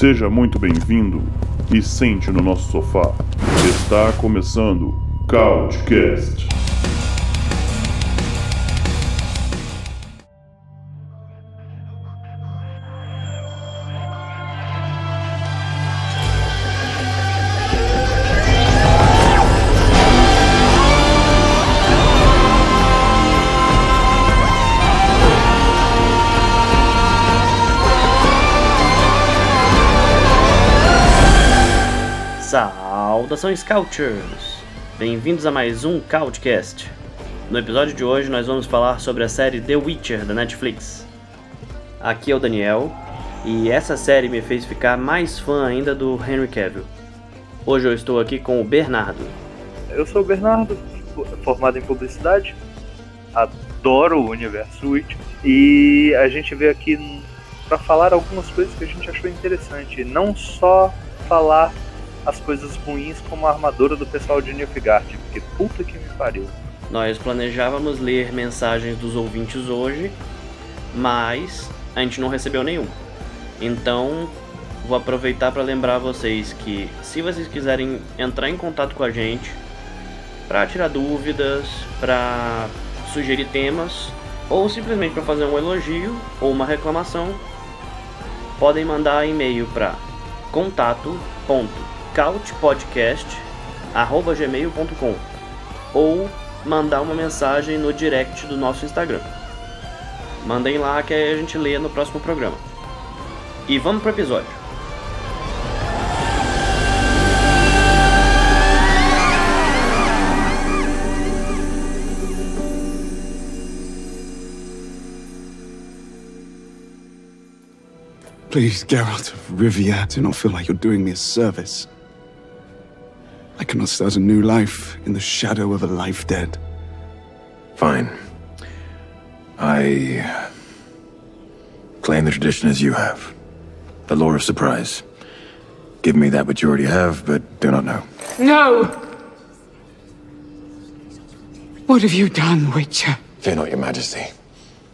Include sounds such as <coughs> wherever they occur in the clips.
Seja muito bem-vindo e sente no nosso sofá. Está começando Couchcast. Saudações Couchers! Bem-vindos a mais um Couchcast. No episódio de hoje nós vamos falar sobre a série The Witcher da Netflix. Aqui é o Daniel e essa série me fez ficar mais fã ainda do Henry Cavill. Hoje eu estou aqui com o Bernardo. Eu sou o Bernardo, formado em publicidade, adoro o universo Witcher e a gente veio aqui para falar algumas coisas que a gente achou interessante, não só falar as coisas ruins como a armadura do pessoal de Nilfgaard, porque puta que me pariu. Nós planejávamos ler mensagens dos ouvintes hoje, mas a gente não recebeu nenhum. Então, vou aproveitar para lembrar vocês que se vocês quiserem entrar em contato com a gente para tirar dúvidas, para sugerir temas ou simplesmente para fazer um elogio ou uma reclamação, podem mandar e-mail para contato couchpodcast@gmail.com ou mandar uma mensagem no direct do nosso Instagram. Mandem lá que a gente lê no próximo programa. E vamos pro episódio. Please, Geralt of Rivia, do not feel like you're doing me a service. I cannot start a new life in the shadow of a life dead. Fine. I claim the tradition as you have. The lore of surprise. Give me that which you already have, but do not know. No! What have you done, Witcher? Fear not, your majesty.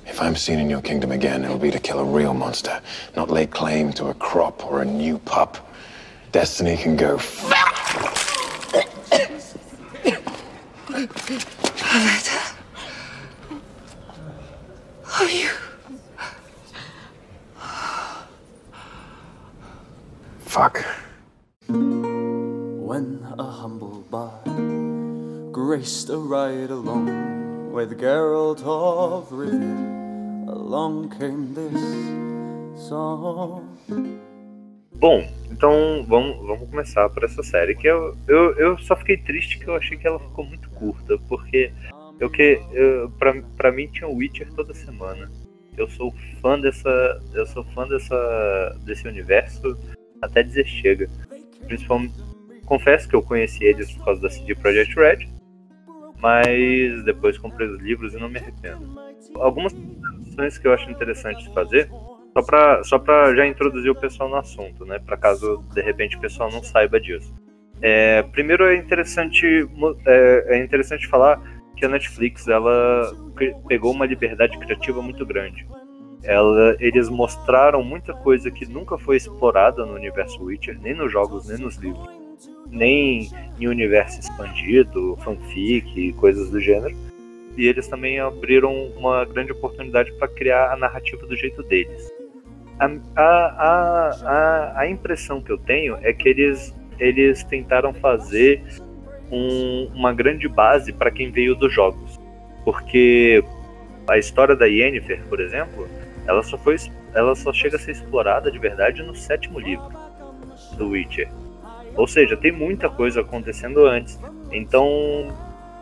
If I'm seen in your kingdom again, it'll be to kill a real monster, not lay claim to a crop or a new pup. Destiny can go. Aletta? Are oh, you? Fuck. When a humble bard graced a ride along with Geralt of Rivia, along came this song. Bom, então vamos, vamos começar por essa série que eu, eu, eu só fiquei triste que eu achei que ela ficou muito curta, porque eu que eu, pra, pra mim tinha Witcher toda semana. Eu sou fã dessa. Eu sou fã dessa. desse universo até dizer chega. Principalmente. Confesso que eu conheci eles por causa da CD Projekt Red, mas depois comprei os livros e não me arrependo. Algumas que eu acho interessante fazer, só para só já introduzir o pessoal no assunto, né? Para caso de repente o pessoal não saiba disso. É, primeiro é interessante, é, é interessante falar que a Netflix ela pegou uma liberdade criativa muito grande. Ela, eles mostraram muita coisa que nunca foi explorada no universo Witcher, nem nos jogos, nem nos livros, nem em universo expandido, fanfic, coisas do gênero. E eles também abriram uma grande oportunidade para criar a narrativa do jeito deles. A, a, a, a impressão que eu tenho é que eles, eles tentaram fazer um, uma grande base para quem veio dos jogos. Porque a história da Yennefer, por exemplo, ela só, foi, ela só chega a ser explorada de verdade no sétimo livro do Witcher. Ou seja, tem muita coisa acontecendo antes. Então,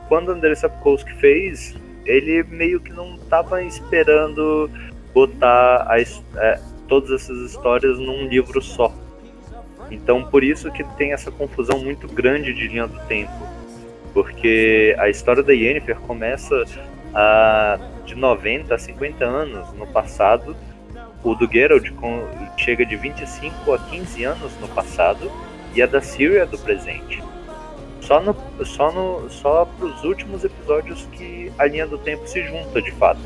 quando Andrei Sapkowski fez, ele meio que não estava esperando botar a, é, todas essas histórias num livro só. Então, por isso que tem essa confusão muito grande de linha do tempo. Porque a história da Yennefer começa a, de 90 a 50 anos no passado. O do Geralt chega de 25 a 15 anos no passado. E a da Syria do presente. Só, no, só, no, só pros últimos episódios que a linha do tempo se junta de fato.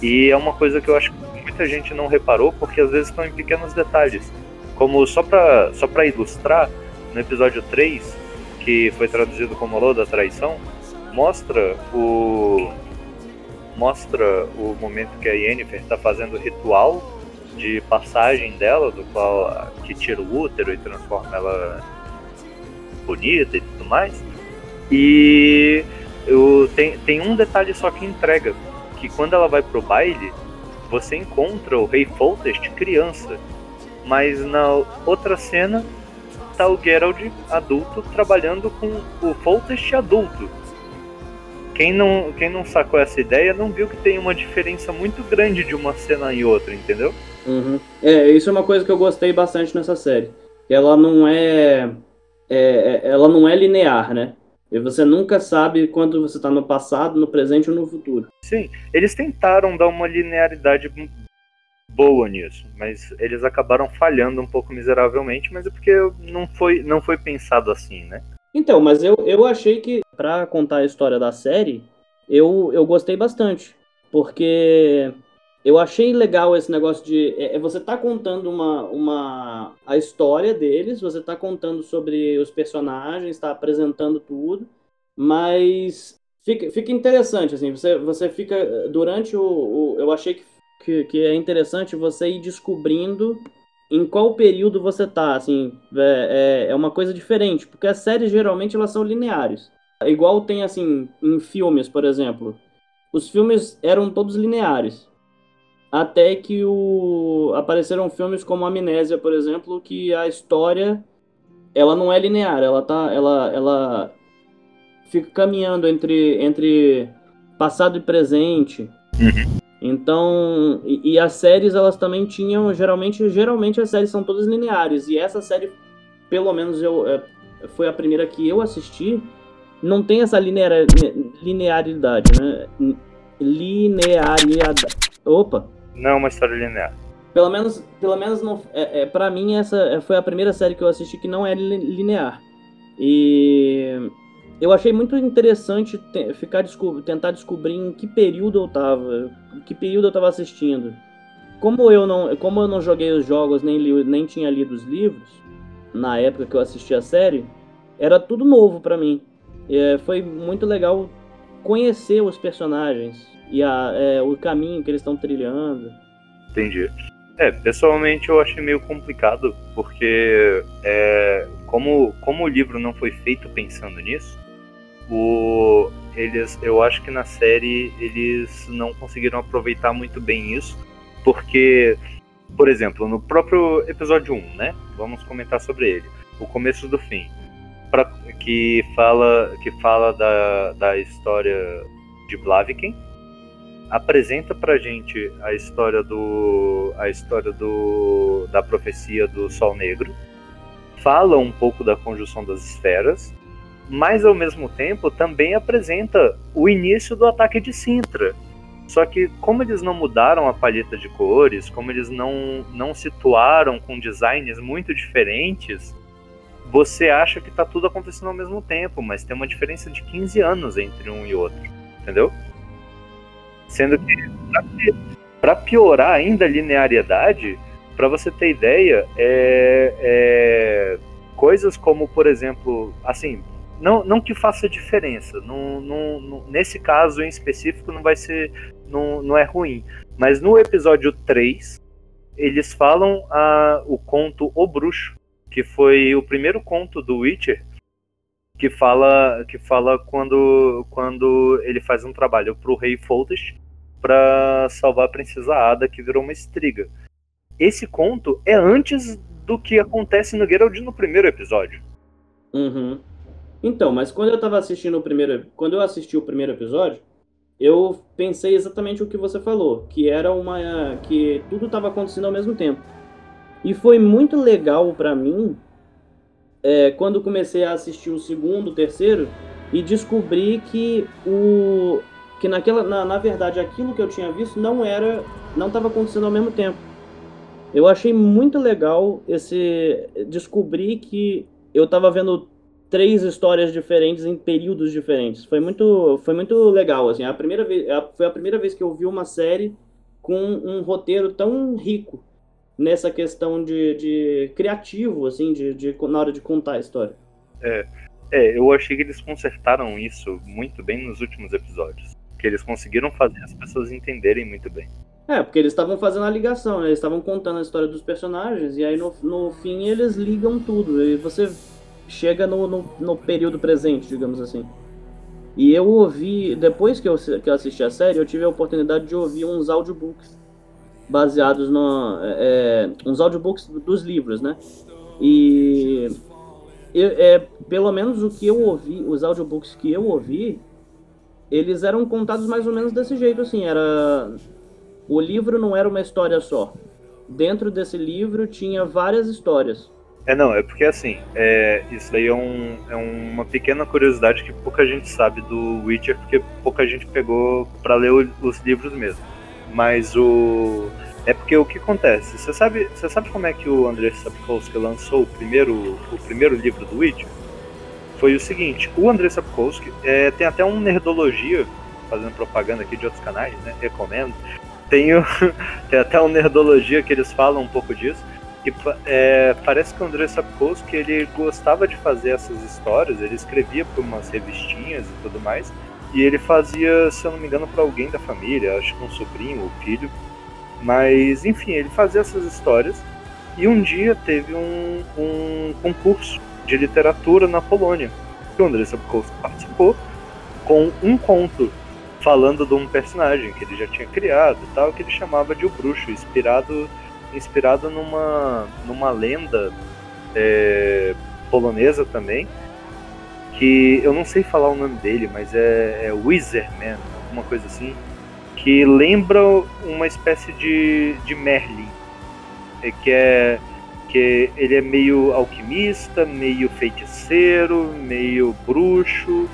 E é uma coisa que eu acho muita gente não reparou, porque às vezes estão em pequenos detalhes como só pra, só pra ilustrar, no episódio 3, que foi traduzido como Lô da Traição, mostra o. Mostra o momento que a Yennefer está fazendo o ritual de passagem dela, do qual que tira o útero e transforma ela bonita e tudo mais. E eu, tem, tem um detalhe só que entrega, que quando ela vai pro baile, você encontra o rei Foltest criança, mas na outra cena tá o Geralt adulto trabalhando com o Foltest adulto. Quem não, quem não sacou essa ideia não viu que tem uma diferença muito grande de uma cena e outra, entendeu? Uhum. É, isso é uma coisa que eu gostei bastante nessa série. Ela não é, é, é ela não é linear, né? E você nunca sabe quando você está no passado, no presente ou no futuro. Sim, eles tentaram dar uma linearidade boa nisso, mas eles acabaram falhando um pouco miseravelmente, mas é porque não foi, não foi pensado assim, né? Então, mas eu, eu achei que, para contar a história da série, eu, eu gostei bastante. Porque eu achei legal esse negócio de. É, é, você tá contando uma, uma. a história deles, você tá contando sobre os personagens, tá apresentando tudo, mas fica, fica interessante, assim, você, você fica. Durante o. o eu achei que, que, que, é interessante você ir descobrindo em qual período você tá, assim. É, é, é uma coisa diferente, porque as séries geralmente elas são lineares. Igual tem, assim, em filmes, por exemplo. Os filmes eram todos lineares até que o... apareceram filmes como Amnésia, por exemplo, que a história ela não é linear, ela tá, ela, ela fica caminhando entre, entre passado e presente. Uhum. Então, e, e, as séries elas também tinham, geralmente, geralmente as séries são todas lineares e essa série, pelo menos eu é, foi a primeira que eu assisti, não tem essa linear, linearidade, né? Linearidade. Opa, não é uma história linear. Pelo menos, pelo menos não, é, é, para mim essa foi a primeira série que eu assisti que não é linear. E eu achei muito interessante te, ficar desco tentar descobrir em que período eu tava, que período eu tava assistindo. Como eu não, como eu não joguei os jogos nem li, nem tinha lido os livros na época que eu assisti a série, era tudo novo para mim. É, foi muito legal conhecer os personagens, e a, é, o caminho que eles estão trilhando. Entendi. É, pessoalmente eu achei meio complicado, porque é, como, como o livro não foi feito pensando nisso, o, eles, eu acho que na série eles não conseguiram aproveitar muito bem isso, porque, por exemplo, no próprio episódio 1, né? Vamos comentar sobre ele. O começo do fim. Pra, que fala, que fala da, da história de Blaviken, apresenta pra gente a história do a história do da profecia do Sol Negro, fala um pouco da conjunção das esferas, mas ao mesmo tempo também apresenta o início do ataque de Sintra. Só que como eles não mudaram a paleta de cores, como eles não não situaram com designs muito diferentes, você acha que tá tudo acontecendo ao mesmo tempo, mas tem uma diferença de 15 anos entre um e outro, entendeu? Sendo que, para piorar ainda a linearidade, para você ter ideia, é, é, coisas como, por exemplo, assim, não, não que faça diferença, não, não, nesse caso em específico não vai ser, não, não é ruim, mas no episódio 3, eles falam a, o conto O Bruxo, que foi o primeiro conto do Witcher, que fala que fala quando quando ele faz um trabalho para o rei Foltest para salvar a princesa Ada que virou uma estriga. Esse conto é antes do que acontece no Geralt no primeiro episódio. Uhum. Então, mas quando eu tava assistindo o primeiro, quando eu assisti o primeiro episódio, eu pensei exatamente o que você falou, que era uma que tudo estava acontecendo ao mesmo tempo. E foi muito legal para mim é, quando comecei a assistir o segundo, o terceiro, e descobri que o que naquela na, na verdade aquilo que eu tinha visto não era não estava acontecendo ao mesmo tempo. Eu achei muito legal esse descobrir que eu estava vendo três histórias diferentes em períodos diferentes. Foi muito foi muito legal assim. A primeira vez foi a primeira vez que eu vi uma série com um roteiro tão rico nessa questão de, de criativo, assim, de, de, na hora de contar a história. É, é, eu achei que eles consertaram isso muito bem nos últimos episódios. Que eles conseguiram fazer as pessoas entenderem muito bem. É, porque eles estavam fazendo a ligação, né? eles estavam contando a história dos personagens, e aí no, no fim eles ligam tudo. E você chega no, no, no período presente, digamos assim. E eu ouvi, depois que eu, que eu assisti a série, eu tive a oportunidade de ouvir uns audiobooks baseados no. É, é uns audiobooks dos livros, né? E. Eu, é, pelo menos o que eu ouvi, os audiobooks que eu ouvi, eles eram contados mais ou menos desse jeito, assim. Era. O livro não era uma história só. Dentro desse livro tinha várias histórias. É, não, é porque assim, é, isso aí é, um, é uma pequena curiosidade que pouca gente sabe do Witcher, porque pouca gente pegou para ler o, os livros mesmo. Mas o. É porque o que acontece? Você sabe, você sabe como é que o Andrei Sapkowski lançou o primeiro, o primeiro livro do Witcher? Foi o seguinte, o Andrei Sapkowski é, tem até um Nerdologia, fazendo propaganda aqui de outros canais, né? Recomendo. Tem, o, <laughs> tem até um Nerdologia que eles falam um pouco disso que é, parece que o André Sapkowski ele gostava de fazer essas histórias, ele escrevia para umas revistinhas e tudo mais, e ele fazia, se eu não me engano, para alguém da família, acho que um sobrinho ou filho, mas enfim, ele fazia essas histórias, e um dia teve um, um concurso de literatura na Polônia, que o André Sapkowski participou, com um conto falando de um personagem que ele já tinha criado e tal, que ele chamava de O Bruxo, inspirado inspirado numa, numa lenda é, polonesa também, que eu não sei falar o nome dele, mas é, é Wizardman, alguma coisa assim, que lembra uma espécie de, de Merlin, é, que é que ele é meio alquimista, meio feiticeiro, meio bruxo,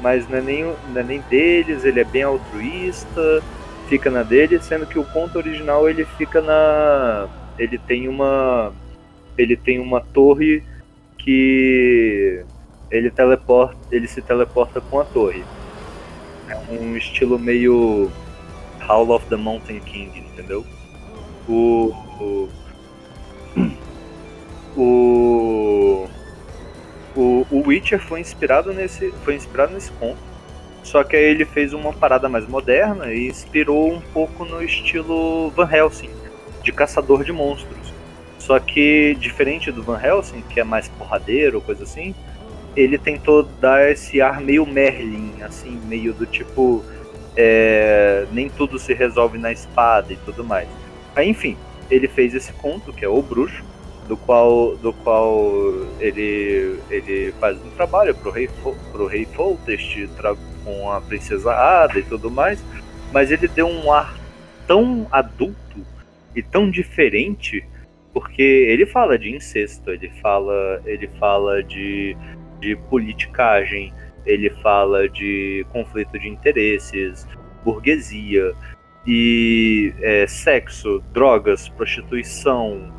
mas não é nem, não é nem deles, ele é bem altruísta, fica na dele, sendo que o conto original ele fica na. Ele tem uma. Ele tem uma torre que ele teleporta. Ele se teleporta com a torre. É um estilo meio Howl of the Mountain King, entendeu? O. O. O, o, o Witcher foi inspirado nesse. Foi inspirado nesse conto só que aí ele fez uma parada mais moderna e inspirou um pouco no estilo Van Helsing, de caçador de monstros. Só que, diferente do Van Helsing, que é mais porradeiro, coisa assim, ele tentou dar esse ar meio Merlin, assim, meio do tipo. É, nem tudo se resolve na espada e tudo mais. Aí, enfim, ele fez esse conto, que é O Bruxo, do qual, do qual ele, ele faz um trabalho pro rei, pro rei Foltest, com a princesa Ada e tudo mais, mas ele deu um ar tão adulto e tão diferente, porque ele fala de incesto, ele fala, ele fala de, de politicagem, ele fala de conflito de interesses, burguesia e é, sexo, drogas, prostituição,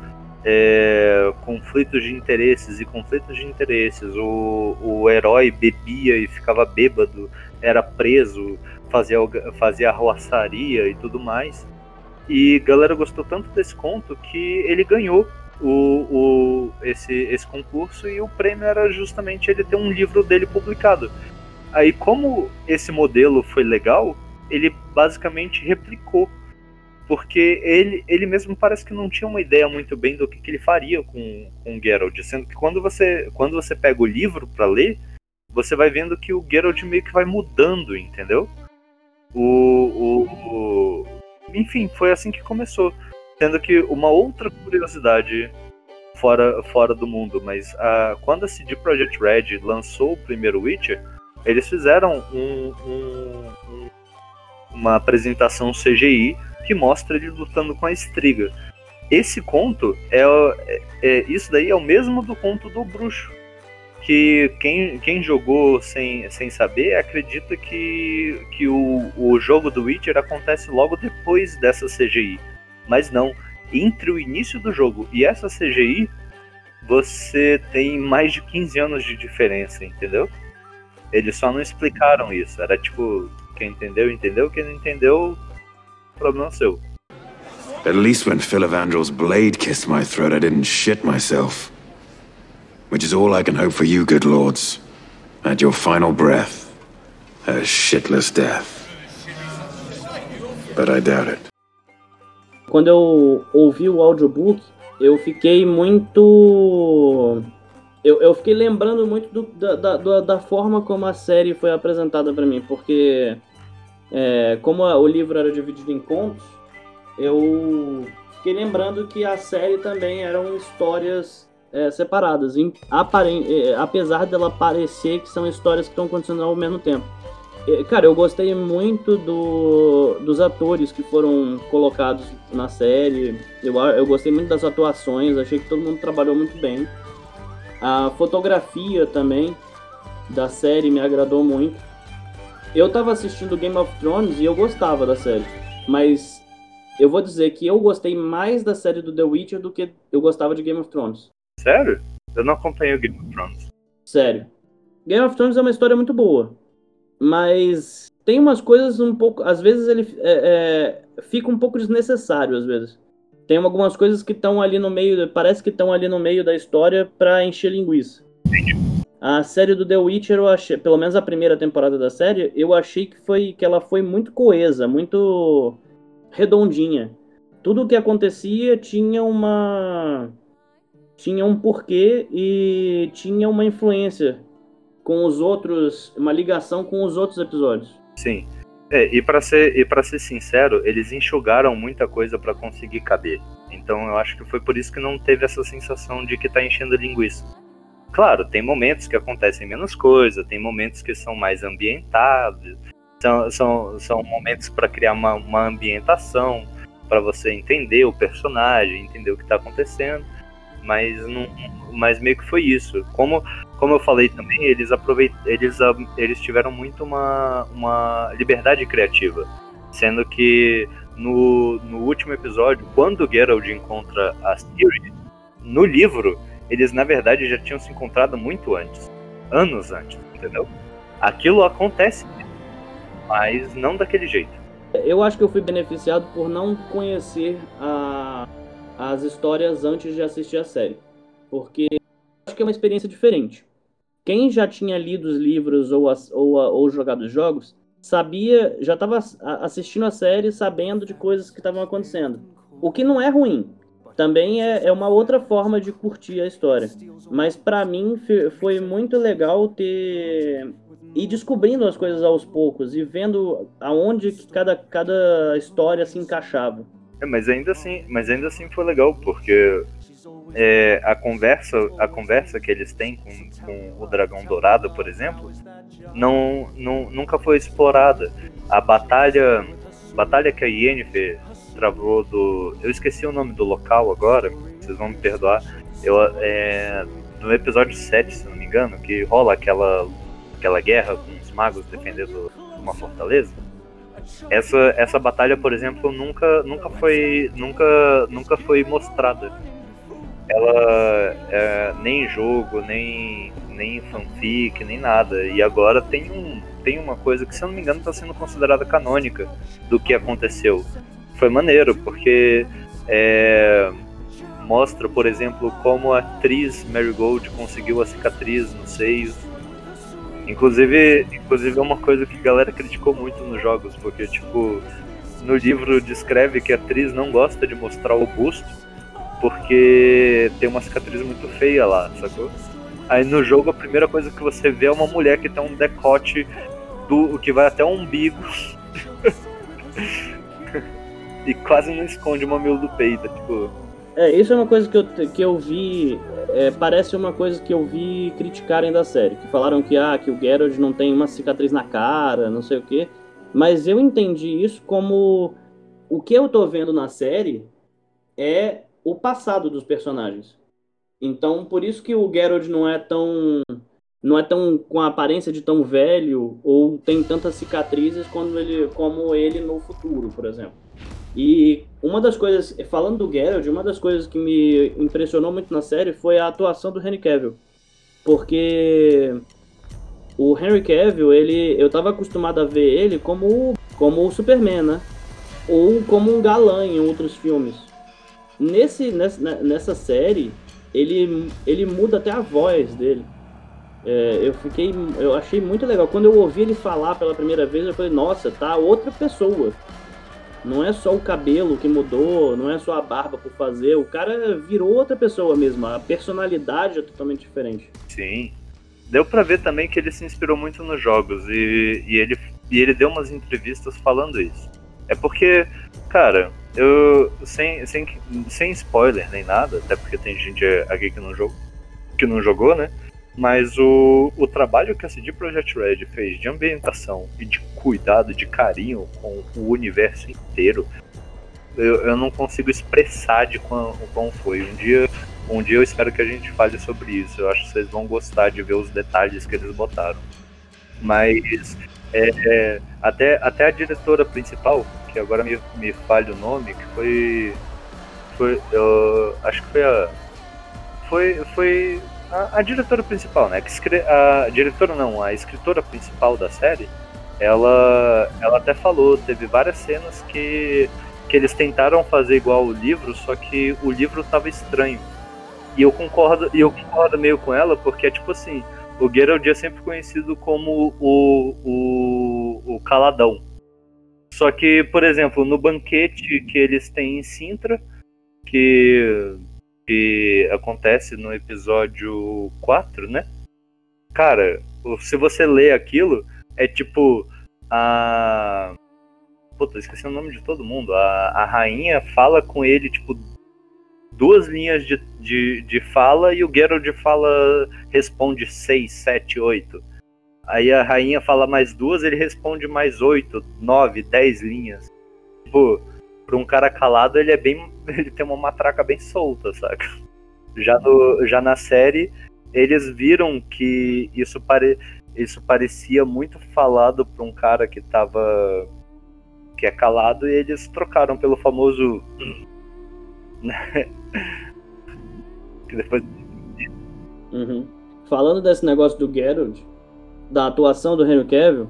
é, conflitos de interesses e conflitos de interesses. O, o herói bebia e ficava bêbado, era preso, fazia, fazia arruaçaria e tudo mais. E galera gostou tanto desse conto que ele ganhou o, o, esse, esse concurso e o prêmio era justamente ele ter um livro dele publicado. Aí, como esse modelo foi legal, ele basicamente replicou porque ele, ele mesmo parece que não tinha uma ideia muito bem do que, que ele faria com, com o Geralt, sendo que quando você, quando você pega o livro para ler, você vai vendo que o Geralt meio que vai mudando, entendeu? O, o, o, enfim, foi assim que começou. Sendo que uma outra curiosidade fora, fora do mundo, mas a, quando a CD Projekt Red lançou o primeiro Witcher, eles fizeram um, um, um, uma apresentação CGI que mostra ele lutando com a estriga. Esse conto é, é, é, isso daí é o mesmo do conto do bruxo. Que quem, quem jogou sem, sem saber acredita que, que o, o jogo do Witcher acontece logo depois dessa CGI. Mas não. Entre o início do jogo e essa CGI, você tem mais de 15 anos de diferença, entendeu? Eles só não explicaram isso. Era tipo, quem entendeu, entendeu. Quem não entendeu, problema seu. At least when Phil Evandrel's blade kissed my throat, I didn't shit myself. Which is all I can hope for you, good lords. At your final breath, a shitless death. But I doubt it. Quando eu ouvi o audiobook, eu fiquei muito. Eu, eu fiquei lembrando muito do, da, da, da forma como a série foi apresentada para mim, porque é, como o livro era dividido em contos, eu fiquei lembrando que a série também eram histórias é, separadas, em, é, apesar dela parecer que são histórias que estão acontecendo ao mesmo tempo. É, cara, eu gostei muito do, dos atores que foram colocados na série. Eu, eu gostei muito das atuações, achei que todo mundo trabalhou muito bem. A fotografia também da série me agradou muito. Eu tava assistindo Game of Thrones e eu gostava da série, mas eu vou dizer que eu gostei mais da série do The Witcher do que eu gostava de Game of Thrones. Sério? Eu não acompanhei o Game of Thrones. Sério. Game of Thrones é uma história muito boa, mas tem umas coisas um pouco. Às vezes ele é, é, fica um pouco desnecessário, às vezes. Tem algumas coisas que estão ali no meio, parece que estão ali no meio da história para encher linguiça. A série do The Witcher, eu achei, pelo menos a primeira temporada da série, eu achei que foi que ela foi muito coesa, muito redondinha. Tudo o que acontecia tinha uma tinha um porquê e tinha uma influência com os outros, uma ligação com os outros episódios. Sim. É, e para ser e para ser sincero, eles enxugaram muita coisa para conseguir caber. Então eu acho que foi por isso que não teve essa sensação de que tá enchendo linguiça. Claro, tem momentos que acontecem menos coisa, tem momentos que são mais ambientados, são, são, são momentos para criar uma, uma ambientação, para você entender o personagem, entender o que está acontecendo, mas não, mas meio que foi isso. Como, como eu falei também, eles aproveit, eles, eles tiveram muito uma, uma liberdade criativa, sendo que no, no último episódio, quando Geralt encontra a Ciri, no livro, eles na verdade já tinham se encontrado muito antes, anos antes, entendeu? Aquilo acontece mas não daquele jeito. Eu acho que eu fui beneficiado por não conhecer a, as histórias antes de assistir a série, porque acho que é uma experiência diferente. Quem já tinha lido os livros ou, ou, ou jogado os jogos sabia, já estava assistindo a série sabendo de coisas que estavam acontecendo. O que não é ruim. Também é, é uma outra forma de curtir a história. Mas para mim foi muito legal ter e descobrindo as coisas aos poucos e vendo aonde que cada, cada história se encaixava. É, mas ainda assim, mas ainda assim foi legal porque é, a conversa, a conversa que eles têm com, com o dragão dourado, por exemplo, não, não nunca foi explorada. A batalha, batalha que a Yennefer travou do, eu esqueci o nome do local agora, vocês vão me perdoar. Eu é, no episódio 7, se não me engano, que rola aquela aquela guerra com os magos defendendo uma fortaleza. Essa, essa batalha, por exemplo, nunca, nunca foi nunca, nunca foi mostrada. Ela é, nem jogo, nem nem fanfic, nem nada. E agora tem um tem uma coisa que, se eu não me engano, está sendo considerada canônica do que aconteceu. Foi maneiro, porque é, mostra, por exemplo, como a atriz Mary Gold conseguiu a cicatriz no seio Inclusive, inclusive é uma coisa que a galera criticou muito nos jogos, porque tipo, no livro descreve que a atriz não gosta de mostrar o busto, porque tem uma cicatriz muito feia lá, sacou? Aí no jogo a primeira coisa que você vê é uma mulher que tem um decote do que vai até o umbigo. <laughs> e quase não esconde o mamilo do peito, tipo. É, isso é uma coisa que eu, que eu vi é, parece uma coisa que eu vi criticarem da série, que falaram que ah, que o Geralt não tem uma cicatriz na cara, não sei o quê. Mas eu entendi isso como o que eu tô vendo na série é o passado dos personagens. Então, por isso que o Geralt não é tão não é tão com a aparência de tão velho ou tem tantas cicatrizes quando ele, como ele no futuro, por exemplo. E uma das coisas, falando do Geralt, uma das coisas que me impressionou muito na série foi a atuação do Henry Cavill. Porque o Henry Cavill, ele, eu tava acostumado a ver ele como, como o Superman, né? ou como um galã em outros filmes. Nesse, nessa, nessa série, ele, ele muda até a voz dele. É, eu fiquei. Eu achei muito legal. Quando eu ouvi ele falar pela primeira vez, eu falei, nossa, tá outra pessoa. Não é só o cabelo que mudou, não é só a barba por fazer. O cara virou outra pessoa mesmo. A personalidade é totalmente diferente. Sim. Deu pra ver também que ele se inspirou muito nos jogos e, e, ele, e ele deu umas entrevistas falando isso. É porque, cara, eu. Sem, sem, sem spoiler nem nada, até porque tem gente aqui que não jogou, que não jogou, né? Mas o, o trabalho que a CD Projekt Red fez de ambientação e de cuidado, de carinho com o universo inteiro, eu, eu não consigo expressar de quão, quão foi. Um dia, um dia eu espero que a gente fale sobre isso. Eu acho que vocês vão gostar de ver os detalhes que eles botaram. Mas é, é, até, até a diretora principal, que agora me, me falha o nome, que foi. Foi. Eu, acho que foi a. Foi. Foi a, a, diretora principal, né? A diretora não, a escritora principal da série, ela, ela até falou, teve várias cenas que, que eles tentaram fazer igual o livro, só que o livro tava estranho. E eu concordo, e eu concordo meio com ela, porque é tipo assim, o Geralt é sempre conhecido como o, o, o caladão. Só que, por exemplo, no banquete que eles têm em Sintra, que que acontece no episódio 4, né? Cara, se você lê aquilo, é tipo a. Puta, esqueci o nome de todo mundo. A, a rainha fala com ele, tipo, duas linhas de, de, de fala e o Geralt fala, responde 6, 7, 8. Aí a rainha fala mais duas, ele responde mais 8, 9, 10 linhas. Tipo, pra um cara calado, ele é bem. <laughs> Ele tem uma matraca bem solta, saca? Já, no, já na série, eles viram que isso, pare, isso parecia muito falado pra um cara que tava. que é calado, e eles trocaram pelo famoso. <clears throat> Que depois. Uhum. Falando desse negócio do Geralt, da atuação do Henry Cavill,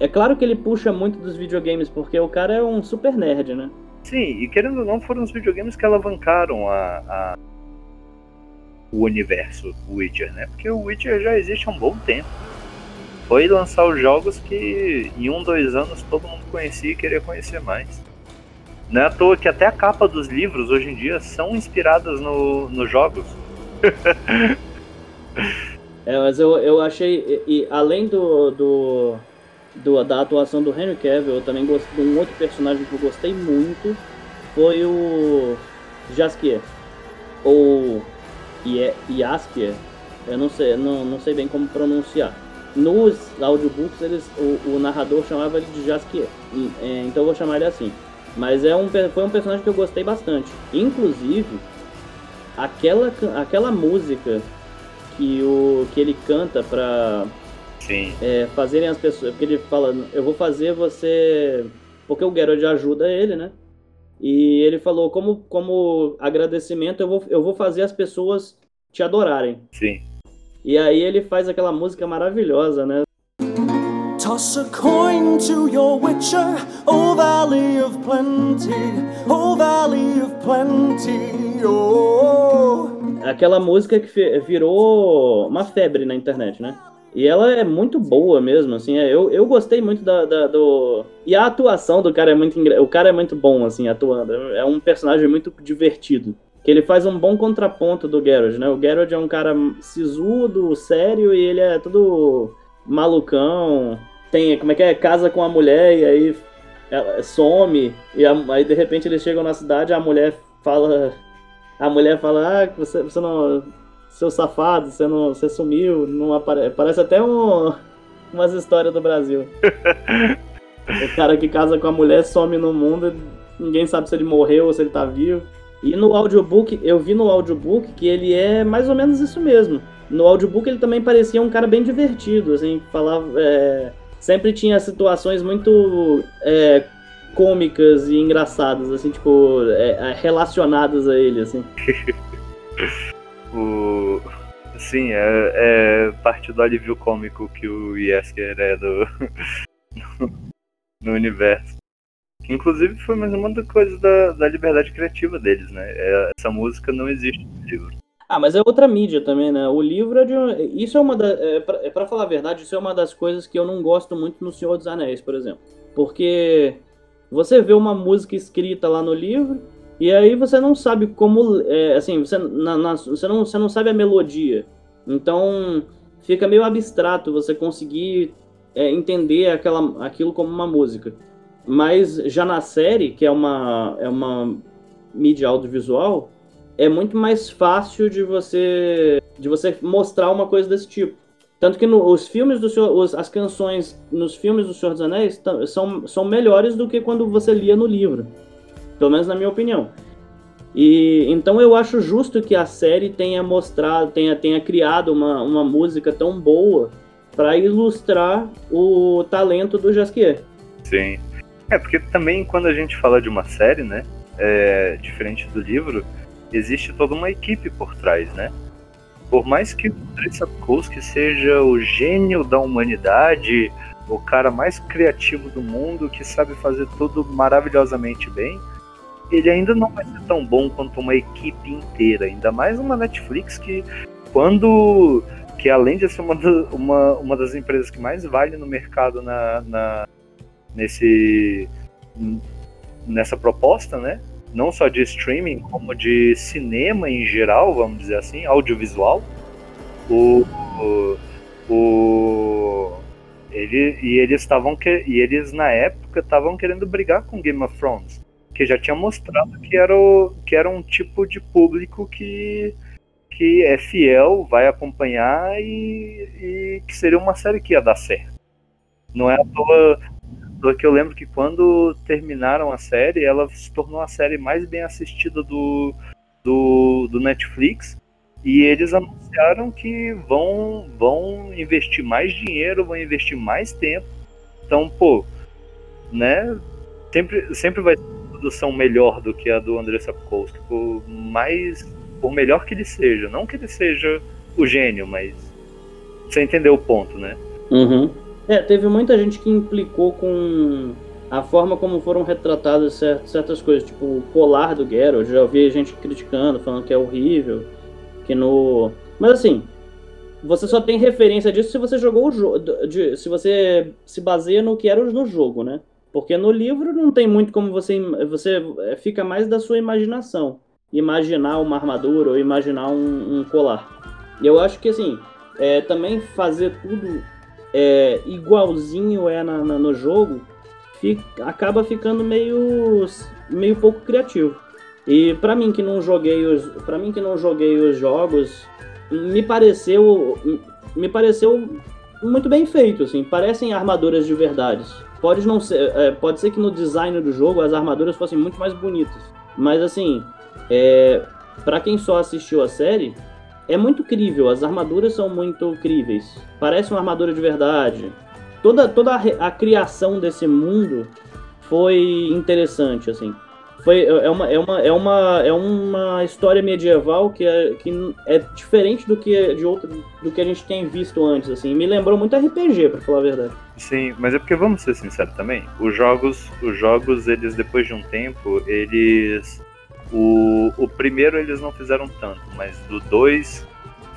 é claro que ele puxa muito dos videogames, porque o cara é um super nerd, né? Sim, e querendo ou não, foram os videogames que alavancaram a, a, o universo Witcher, né? Porque o Witcher já existe há um bom tempo. Foi lançar os jogos que em um, dois anos todo mundo conhecia e queria conhecer mais. Não é à toa que até a capa dos livros hoje em dia são inspiradas no, nos jogos. <laughs> é, mas eu, eu achei, e, e além do, do do, da atuação do Henry Cavill, eu também gostei de um outro personagem que eu gostei muito, foi o Jaskier, ou Jaskier, eu não sei, não, não sei bem como pronunciar. Nos audiobooks, eles, o, o narrador chamava ele de Jaskier, é, então eu vou chamar ele assim. Mas é um, foi um personagem que eu gostei bastante. Inclusive, aquela, aquela música que, o, que ele canta pra. É, fazerem as pessoas. Porque ele fala, eu vou fazer você. Porque o Geralt ajuda ele, né? E ele falou, como, como agradecimento, eu vou, eu vou fazer as pessoas te adorarem. Sim. E aí ele faz aquela música maravilhosa, né? Toss a coin to your witcher, oh valley of plenty, oh valley of plenty, oh. Aquela música que virou uma febre na internet, né? E ela é muito boa mesmo, assim, é, eu, eu gostei muito da, da, do... E a atuação do cara é muito... O cara é muito bom, assim, atuando. É um personagem muito divertido. Que ele faz um bom contraponto do Geralt, né? O Geralt é um cara sisudo, sério, e ele é todo malucão. Tem, como é que é? Casa com a mulher e aí ela some. E a, aí, de repente, eles chegam na cidade a mulher fala... A mulher fala, ah, você, você não seu safado, você, não, você sumiu, não aparece. Parece até um, umas histórias do Brasil. <laughs> o cara que casa com a mulher some no mundo, ninguém sabe se ele morreu ou se ele tá vivo. E no audiobook, eu vi no audiobook que ele é mais ou menos isso mesmo. No audiobook ele também parecia um cara bem divertido, assim, falava. É, sempre tinha situações muito é, cômicas e engraçadas, assim, tipo, é, relacionadas a ele, assim. <laughs> O... Sim, é, é parte do alívio cômico que o Yesker é do... <laughs> no universo. Inclusive foi mais uma das coisas da, da liberdade criativa deles, né? É, essa música não existe no livro. Ah, mas é outra mídia também, né? O livro é de. Isso é uma da. É, é pra falar a verdade, isso é uma das coisas que eu não gosto muito no Senhor dos Anéis, por exemplo. Porque você vê uma música escrita lá no livro, e aí você não sabe como. É, assim, você, na, na, você, não, você não sabe a melodia. Então fica meio abstrato você conseguir é, entender aquela, aquilo como uma música. Mas já na série, que é uma, é uma mídia audiovisual, é muito mais fácil de você de você mostrar uma coisa desse tipo. Tanto que no, os filmes do Senhor, os, as canções nos filmes do Senhor dos Anéis são, são melhores do que quando você lia no livro. Pelo menos na minha opinião. E então eu acho justo que a série tenha mostrado, tenha, tenha criado uma, uma música tão boa para ilustrar o talento do Jaskier. Sim. É, porque também quando a gente fala de uma série, né, é, diferente do livro, existe toda uma equipe por trás, né? Por mais que o Sapkowski seja o gênio da humanidade, o cara mais criativo do mundo, que sabe fazer tudo maravilhosamente bem, ele ainda não vai ser tão bom quanto uma equipe inteira, ainda mais uma Netflix que quando que além de ser uma, uma, uma das empresas que mais vale no mercado na, na nesse nessa proposta, né? Não só de streaming, como de cinema em geral, vamos dizer assim, audiovisual. O, o, o ele, e eles estavam que e eles na época estavam querendo brigar com Game of Thrones, que já tinha mostrado que era o, que era um tipo de público que que é fiel, vai acompanhar e, e que seria uma série que ia dar certo. Não é à toa porque eu lembro que quando terminaram a série, ela se tornou a série mais bem assistida do, do, do Netflix. E eles anunciaram que vão, vão investir mais dinheiro, vão investir mais tempo. Então, pô, né? Sempre, sempre vai ter uma produção melhor do que a do André Sapkowski, por mais por melhor que ele seja. Não que ele seja o gênio, mas você entendeu o ponto, né? Uhum. É, teve muita gente que implicou com a forma como foram retratadas certas coisas, tipo o colar do Geralt. Já ouvi gente criticando, falando que é horrível, que no. Mas assim, você só tem referência disso se você jogou o jogo. Se você se baseia no que era no jogo, né? Porque no livro não tem muito como você. Você é, fica mais da sua imaginação. Imaginar uma armadura ou imaginar um, um colar. Eu acho que assim, é, também fazer tudo é, igualzinho é na, na, no jogo, fica, acaba ficando meio, meio pouco criativo. E para mim que não joguei os, para mim que não joguei os jogos, me pareceu, me pareceu muito bem feito, assim. Parecem armaduras de verdade. Pode não ser, é, pode ser que no design do jogo as armaduras fossem muito mais bonitas, mas assim, é, para quem só assistiu a série, é muito crível, as armaduras são muito críveis. Parece uma armadura de verdade. Toda, toda a, a criação desse mundo foi interessante, assim. Foi, é, uma, é, uma, é, uma, é uma história medieval que é, que é diferente do que, de outro, do que a gente tem visto antes, assim. Me lembrou muito RPG, para falar a verdade. Sim, mas é porque vamos ser sinceros também. Os jogos, os jogos, eles depois de um tempo, eles o, o primeiro eles não fizeram tanto, mas do 2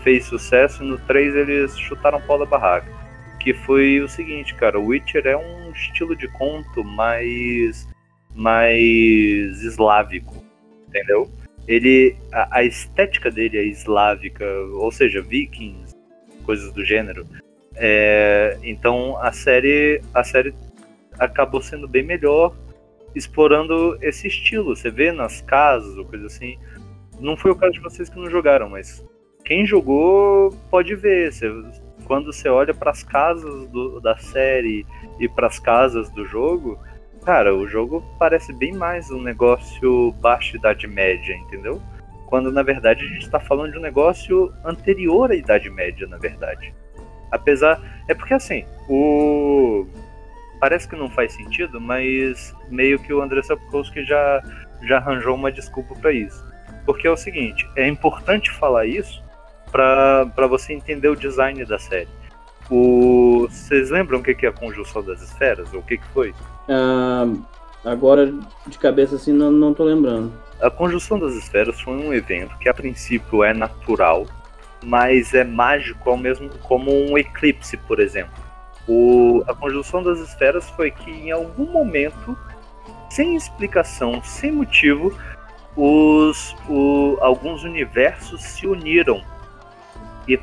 fez sucesso e no 3 eles chutaram pau da barraca. Que foi o seguinte, cara, o Witcher é um estilo de conto mais mais eslávico, entendeu? Ele a, a estética dele é eslávica, ou seja, vikings, coisas do gênero. É, então a série a série acabou sendo bem melhor explorando esse estilo. Você vê nas casas ou coisa assim. Não foi o caso de vocês que não jogaram, mas quem jogou pode ver. Você, quando você olha para as casas do, da série e para as casas do jogo, cara, o jogo parece bem mais um negócio baixo Idade Média, entendeu? Quando na verdade a gente está falando de um negócio anterior à Idade Média, na verdade. Apesar. É porque assim, o parece que não faz sentido, mas meio que o André Sapkowski já, já arranjou uma desculpa para isso. Porque é o seguinte, é importante falar isso para você entender o design da série. O, vocês lembram o que é a conjunção das esferas? Ou o que, que foi? Uh, agora de cabeça assim não, não tô lembrando. A conjunção das esferas foi um evento que a princípio é natural, mas é mágico ao mesmo como um eclipse, por exemplo. O, a conjunção das esferas foi que em algum momento, sem explicação, sem motivo, os, o, alguns universos se uniram e, e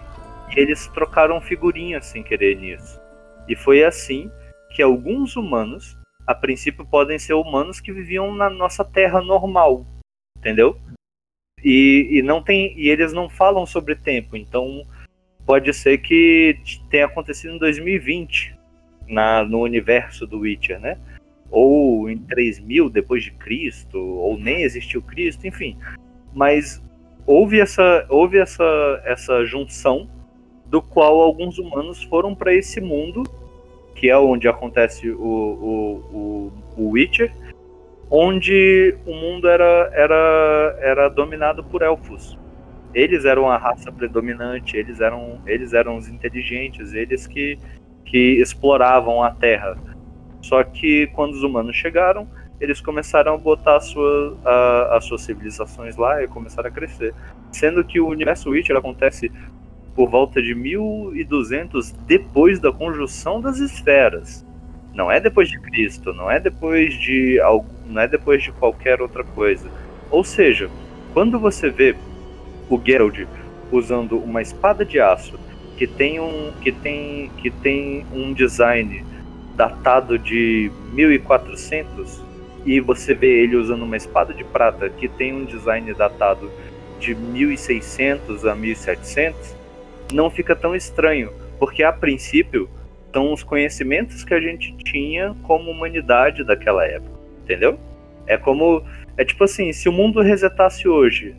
eles trocaram figurinhas sem querer nisso. E foi assim que alguns humanos, a princípio, podem ser humanos que viviam na nossa Terra normal, entendeu? E, e não tem e eles não falam sobre tempo, então pode ser que tenha acontecido em 2020 na, no universo do Witcher, né? Ou em 3000 depois de Cristo, ou nem existiu Cristo, enfim. Mas houve essa houve essa essa junção do qual alguns humanos foram para esse mundo que é onde acontece o, o, o, o Witcher, onde o mundo era, era, era dominado por elfos. Eles eram a raça predominante, eles eram, eles eram os inteligentes, eles que, que exploravam a Terra. Só que quando os humanos chegaram, eles começaram a botar a sua, a, as suas civilizações lá e começaram a crescer. Sendo que o universo Witcher acontece por volta de 1200 depois da conjunção das esferas. Não é depois de Cristo, não é depois de não é depois de qualquer outra coisa. Ou seja, quando você vê o Geralt usando uma espada de aço que tem um que tem que tem um design datado de 1400 e você vê ele usando uma espada de prata que tem um design datado de 1600 a 1700, não fica tão estranho, porque a princípio são os conhecimentos que a gente tinha como humanidade daquela época, entendeu? É como é tipo assim, se o mundo resetasse hoje,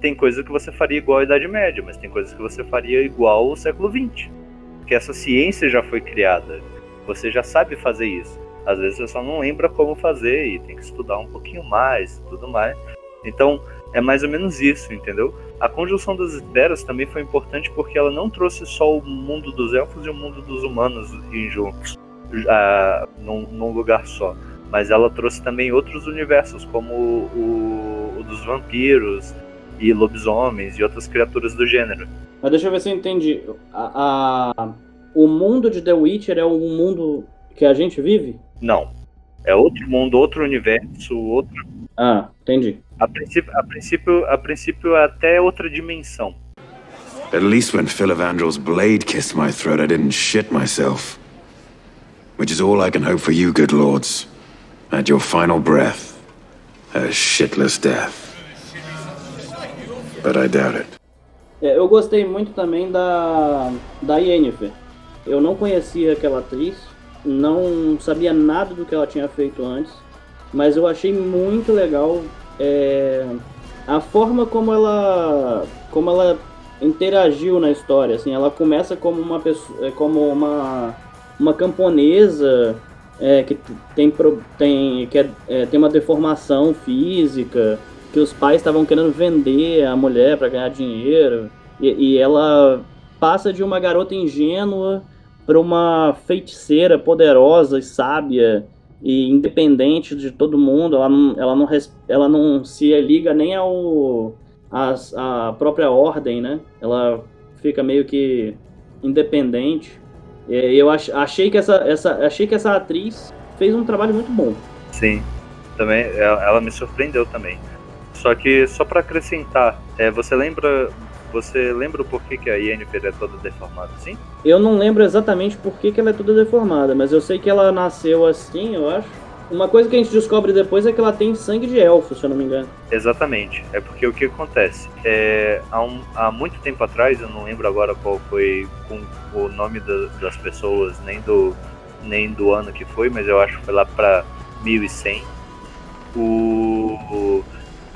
tem coisa que você faria igual à Idade Média, mas tem coisas que você faria igual ao século XX. Porque essa ciência já foi criada. Você já sabe fazer isso. Às vezes você só não lembra como fazer e tem que estudar um pouquinho mais e tudo mais. Então, é mais ou menos isso, entendeu? A conjunção das esferas também foi importante porque ela não trouxe só o mundo dos elfos e o mundo dos humanos juntos, uh, num, num, lugar só. Mas ela trouxe também outros universos, como o, o, dos vampiros e lobisomens e outras criaturas do gênero. Mas deixa eu ver se eu entendi. A, a, o mundo de The Witcher é o mundo que a gente vive? Não. É outro mundo, outro universo, outro. Ah, entendi. A princípio, a princípio, a princípio até outra dimensão. At least when Philavandrel's blade kissed my throat, I didn't shit myself. Which is all I can hope for you, good lords. At your final breath, a shitless death. But I doubt it. É, eu gostei muito também da da Yennefer. Eu não conhecia aquela atriz, não sabia nada do que ela tinha feito antes, mas eu achei muito legal é, a forma como ela como ela interagiu na história assim ela começa como uma pessoa é, como uma uma camponesa é, que tem tem que é, é, tem uma deformação física que os pais estavam querendo vender a mulher para ganhar dinheiro e, e ela passa de uma garota ingênua para uma feiticeira poderosa e sábia e independente de todo mundo, ela não, ela não, ela não se liga nem ao a, própria ordem, né? Ela fica meio que independente. E eu ach, achei que essa, essa achei que essa atriz fez um trabalho muito bom. Sim, também ela me surpreendeu também. Só que só para acrescentar, é, você lembra você lembra o porquê que a Yennefer é toda deformada assim? Eu não lembro exatamente por que, que ela é toda deformada, mas eu sei que ela nasceu assim, eu acho. Uma coisa que a gente descobre depois é que ela tem sangue de elfo, se eu não me engano. Exatamente. É porque o que acontece? É, há, um, há muito tempo atrás, eu não lembro agora qual foi o nome da, das pessoas, nem do, nem do ano que foi, mas eu acho que foi lá para 1100. O, o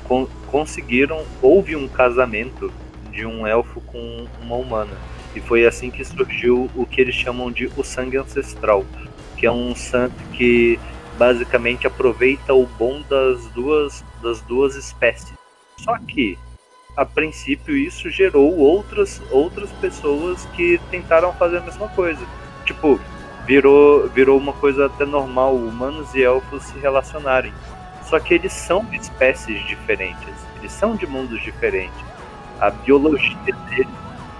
con, conseguiram, houve um casamento de um elfo com uma humana. E foi assim que surgiu o que eles chamam de o sangue ancestral, que é um sangue que basicamente aproveita o bom das duas, das duas espécies. Só que, a princípio, isso gerou outras, outras pessoas que tentaram fazer a mesma coisa. Tipo, virou, virou uma coisa até normal humanos e elfos se relacionarem. Só que eles são espécies diferentes, eles são de mundos diferentes. A biologia deles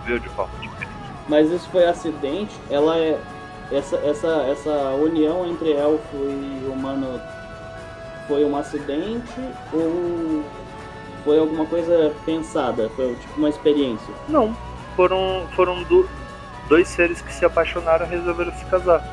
veio de forma diferente. Mas isso foi acidente? Ela é. Essa, essa, essa união entre elfo e humano foi um acidente ou foi alguma coisa pensada? Foi tipo uma experiência? Não, foram, foram do, dois seres que se apaixonaram e resolveram se casar.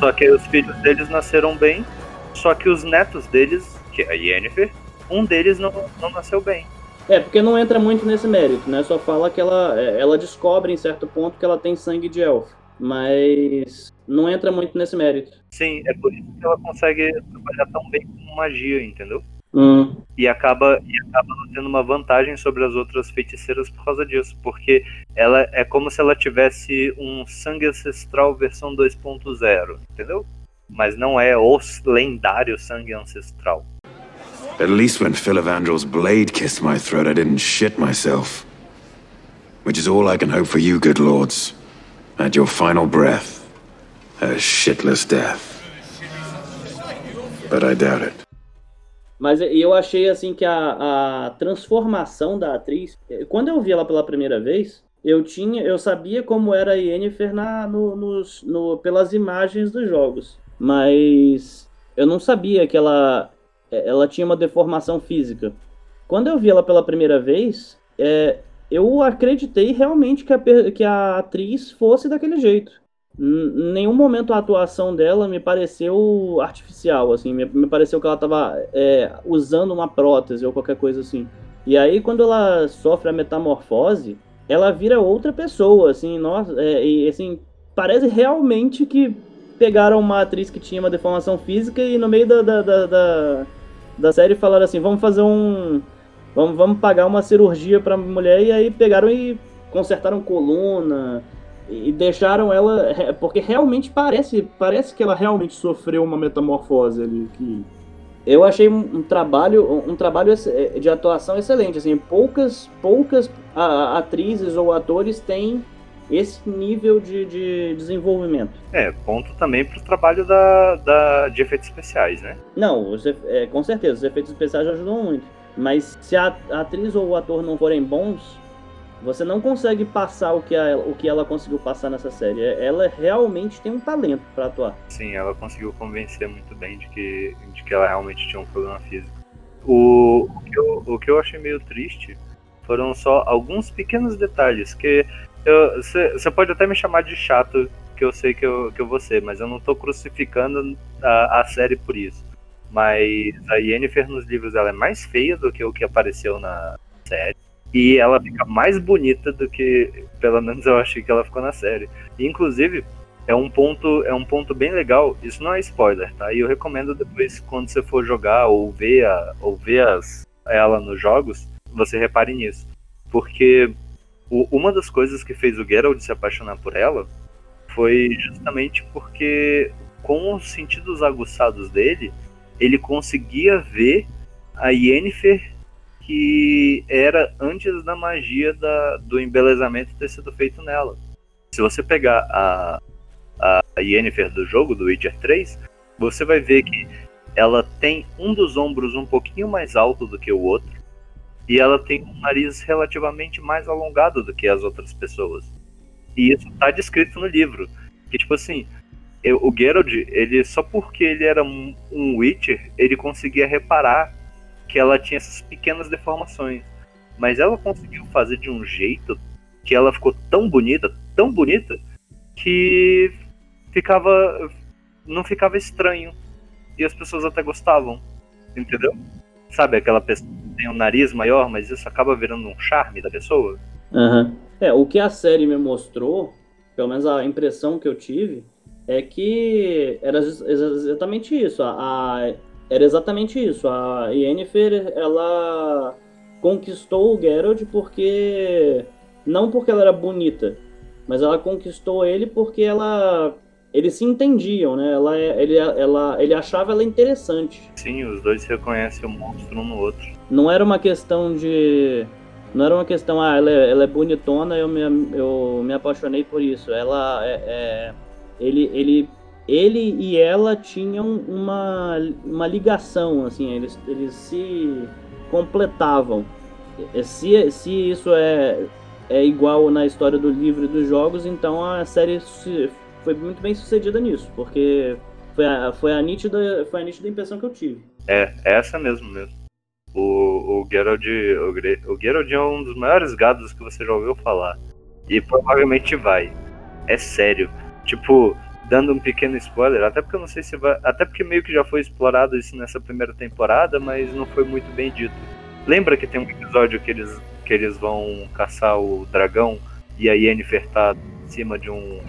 Só que os filhos deles nasceram bem, só que os netos deles, que é a Yennefer, um deles não, não nasceu bem. É, porque não entra muito nesse mérito, né? Só fala que ela, é, ela descobre em certo ponto que ela tem sangue de elfo. Mas não entra muito nesse mérito. Sim, é por isso que ela consegue trabalhar tão bem com magia, entendeu? Hum. E acaba, e acaba tendo uma vantagem sobre as outras feiticeiras por causa disso. Porque ela é como se ela tivesse um sangue ancestral versão 2.0, entendeu? Mas não é o lendário sangue ancestral. At least when Philivandrel's blade kissed my throat, I didn't shit myself. Which is all I can hope for you, good lords. At your final breath, a shitless death. But I doubt it. Mas eu achei assim que a, a transformação da atriz, quando eu vi ela pela primeira vez, eu tinha, eu sabia como era a Yennefer na, no, nos, no, pelas imagens dos jogos, mas eu não sabia que ela, ela tinha uma deformação física. Quando eu vi ela pela primeira vez, é, eu acreditei realmente que a, que a atriz fosse daquele jeito. Em nenhum momento a atuação dela me pareceu artificial, assim, me, me pareceu que ela estava é, usando uma prótese ou qualquer coisa assim. E aí, quando ela sofre a metamorfose, ela vira outra pessoa, assim, nossa, é, e assim, parece realmente que pegaram uma atriz que tinha uma deformação física e no meio da, da, da, da, da série falaram assim, vamos fazer um... Vamos, vamos pagar uma cirurgia pra mulher. E aí pegaram e consertaram coluna, e deixaram ela porque realmente parece parece que ela realmente sofreu uma metamorfose ali que eu achei um, trabalho um trabalho de atuação excelente assim poucas poucas atrizes ou atores têm esse nível de, de desenvolvimento é ponto também para o trabalho da, da de efeitos especiais né não é, com certeza os efeitos especiais ajudam muito mas se a, a atriz ou o ator não forem bons você não consegue passar o que, a, o que ela conseguiu passar nessa série. É, ela realmente tem um talento para atuar. Sim, ela conseguiu convencer muito bem de que, de que ela realmente tinha um problema físico. O, o, que, eu, o que eu achei meio triste foram só alguns pequenos detalhes que você pode até me chamar de chato, que eu sei que eu, que eu vou ser, mas eu não tô crucificando a, a série por isso. Mas a Yennefer nos livros ela é mais feia do que o que apareceu na série. E ela fica mais bonita do que, pelo menos eu achei que ela ficou na série. E, inclusive, é um ponto é um ponto bem legal. Isso não é spoiler, tá? E eu recomendo depois, quando você for jogar ou ver, a, ou ver as, ela nos jogos, você repare nisso. Porque o, uma das coisas que fez o Geralt se apaixonar por ela foi justamente porque, com os sentidos aguçados dele, ele conseguia ver a Yennefer que era antes da magia da, do embelezamento ter sido feito nela. Se você pegar a, a Yennefer do jogo, do Witcher 3, você vai ver que ela tem um dos ombros um pouquinho mais alto do que o outro, e ela tem um nariz relativamente mais alongado do que as outras pessoas. E isso está descrito no livro. Que tipo assim, eu, o Geralt, ele só porque ele era um, um Witcher, ele conseguia reparar que ela tinha essas pequenas deformações. Mas ela conseguiu fazer de um jeito que ela ficou tão bonita, tão bonita, que ficava. não ficava estranho. E as pessoas até gostavam. Entendeu? Sabe aquela pessoa tem um nariz maior, mas isso acaba virando um charme da pessoa? Uhum. É, o que a série me mostrou, pelo menos a impressão que eu tive, é que era exatamente isso. A, era exatamente isso. A Yennefer, ela conquistou o Geralt porque não porque ela era bonita, mas ela conquistou ele porque ela eles se entendiam, né? Ela, ele, ela, ele achava ela interessante. Sim, os dois se reconhecem o monstro um no outro. Não era uma questão de não era uma questão, ah, ela é, ela é bonitona, eu me, eu me apaixonei por isso. Ela é, é ele, ele ele e ela tinham uma, uma ligação, assim, eles, eles se completavam. Se, se isso é, é igual na história do livro e dos jogos, então a série foi muito bem sucedida nisso, porque foi a, foi a, nítida, foi a nítida impressão que eu tive. É, é essa mesmo mesmo. O, o Geralt, o, o Geralt é um dos maiores gados que você já ouviu falar. E provavelmente vai. É sério. Tipo, dando um pequeno spoiler, até porque eu não sei se vai. Até porque meio que já foi explorado isso nessa primeira temporada, mas não foi muito bem dito. Lembra que tem um episódio que eles, que eles vão caçar o dragão e a Yennefer tá em cima de um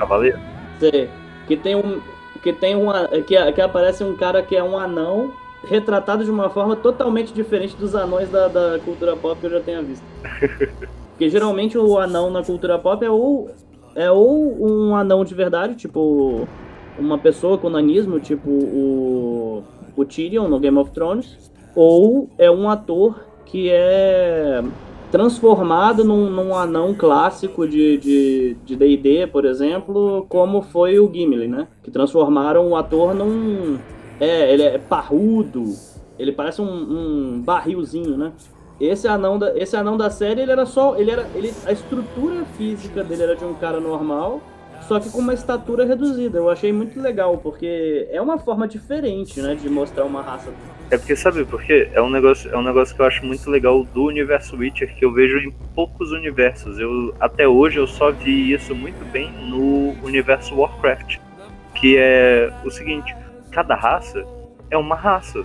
cavaleiro? Sei. Que tem um. Que tem um. Que, que aparece um cara que é um anão retratado de uma forma totalmente diferente dos anões da, da cultura pop que eu já tenha visto. <laughs> Porque geralmente o anão na cultura pop é ou é ou um anão de verdade, tipo uma pessoa com nanismo, tipo o, o Tyrion no Game of Thrones, ou é um ator que é transformado num, num anão clássico de D&D, por exemplo, como foi o Gimli, né? Que transformaram o ator num... É, ele é parrudo, ele parece um, um barrilzinho, né? Esse anão da, esse anão da série, ele era só. Ele era, ele, a estrutura física dele era de um cara normal, só que com uma estatura reduzida. Eu achei muito legal, porque é uma forma diferente, né, de mostrar uma raça. É porque, sabe por quê? É um negócio, é um negócio que eu acho muito legal do universo Witcher, que eu vejo em poucos universos. Eu, até hoje eu só vi isso muito bem no universo Warcraft. Que é o seguinte, cada raça é uma raça.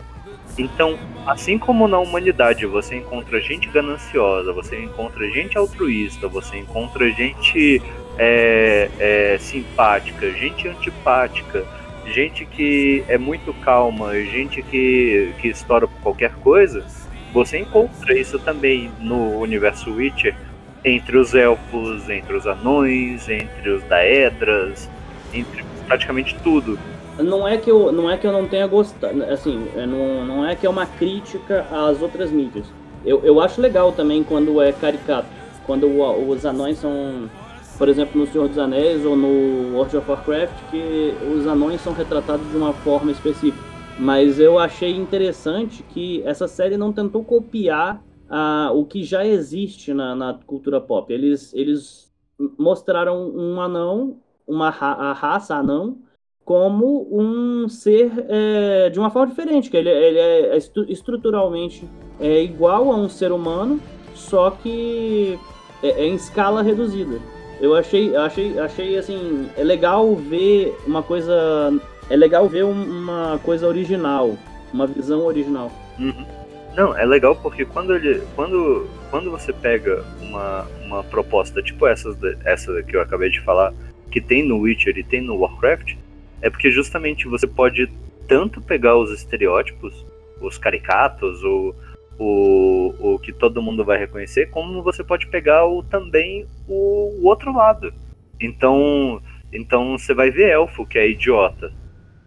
Então, assim como na humanidade você encontra gente gananciosa, você encontra gente altruísta, você encontra gente é, é, simpática, gente antipática, gente que é muito calma, gente que, que estoura por qualquer coisa, você encontra isso também no universo Witcher, entre os elfos, entre os anões, entre os daedras, entre praticamente tudo não é que eu não é que eu não tenha gostado, assim, é, não, não é que é uma crítica às outras mídias. Eu, eu acho legal também quando é caricato, quando os anões são, por exemplo, no Senhor dos Anéis ou no World of Warcraft, que os anões são retratados de uma forma específica. Mas eu achei interessante que essa série não tentou copiar a, o que já existe na, na cultura pop. Eles, eles mostraram um anão, uma a raça anão, como um ser é, de uma forma diferente, que ele, ele é estruturalmente é igual a um ser humano, só que é, é em escala reduzida. Eu achei, achei, achei assim, é legal ver uma coisa, é legal ver uma coisa original, uma visão original. Uhum. Não, é legal porque quando ele, quando, quando você pega uma, uma proposta tipo essa, essa que eu acabei de falar, que tem no Witcher e tem no Warcraft, é porque justamente você pode tanto pegar os estereótipos, os caricatos, o, o, o que todo mundo vai reconhecer, como você pode pegar o, também o, o outro lado. Então, então você vai ver elfo que é idiota,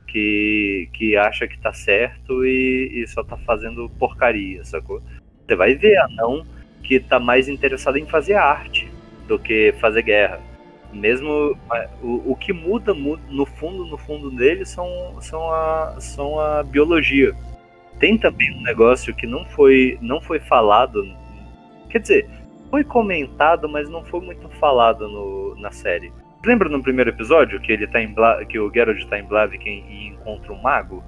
que, que acha que tá certo e, e só tá fazendo porcaria, sacou? Você vai ver anão que tá mais interessado em fazer arte do que fazer guerra mesmo o, o que muda no fundo no fundo dele são, são, a, são a biologia tem também um negócio que não foi não foi falado quer dizer foi comentado mas não foi muito falado no, na série lembra no primeiro episódio que ele tá em Bla, que o Geralt está em Blaviken e encontra um mago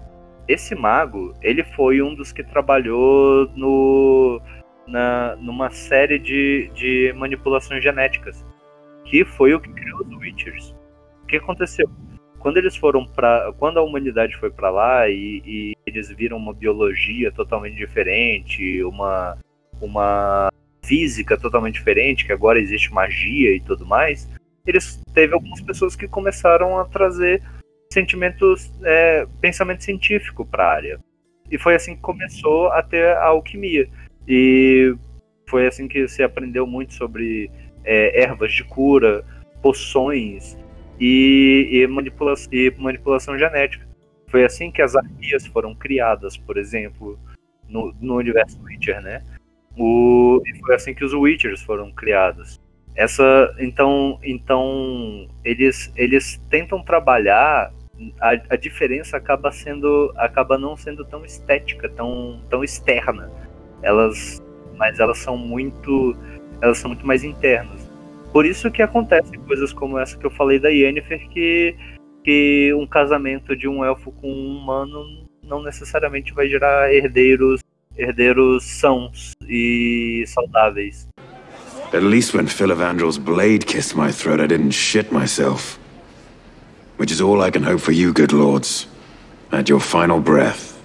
esse mago ele foi um dos que trabalhou no na, numa série de, de manipulações genéticas que foi o que criou os Witchers. O que aconteceu? Quando eles foram para, quando a humanidade foi para lá e, e, eles viram uma biologia totalmente diferente, uma uma física totalmente diferente, que agora existe magia e tudo mais, eles teve algumas pessoas que começaram a trazer sentimentos, é, pensamento científico para a área. E foi assim que começou a ter a alquimia. E foi assim que se aprendeu muito sobre é, ervas de cura, poções e, e, manipula e manipulação genética. Foi assim que as armias foram criadas, por exemplo, no, no universo Witcher, né? O, e foi assim que os Witchers foram criados. Essa, então, então eles, eles tentam trabalhar a, a diferença acaba sendo acaba não sendo tão estética, tão, tão externa. Elas mas elas são muito elas são muito mais internas. Por isso que acontecem coisas como essa que eu falei da Yennefer que que um casamento de um elfo com um humano não necessariamente vai gerar herdeiros herdeiros sãos e saudáveis. At least when Philavandrel's blade kissed my throat, I didn't shit myself. Which is all I can hope for you, good lords. At your final breath,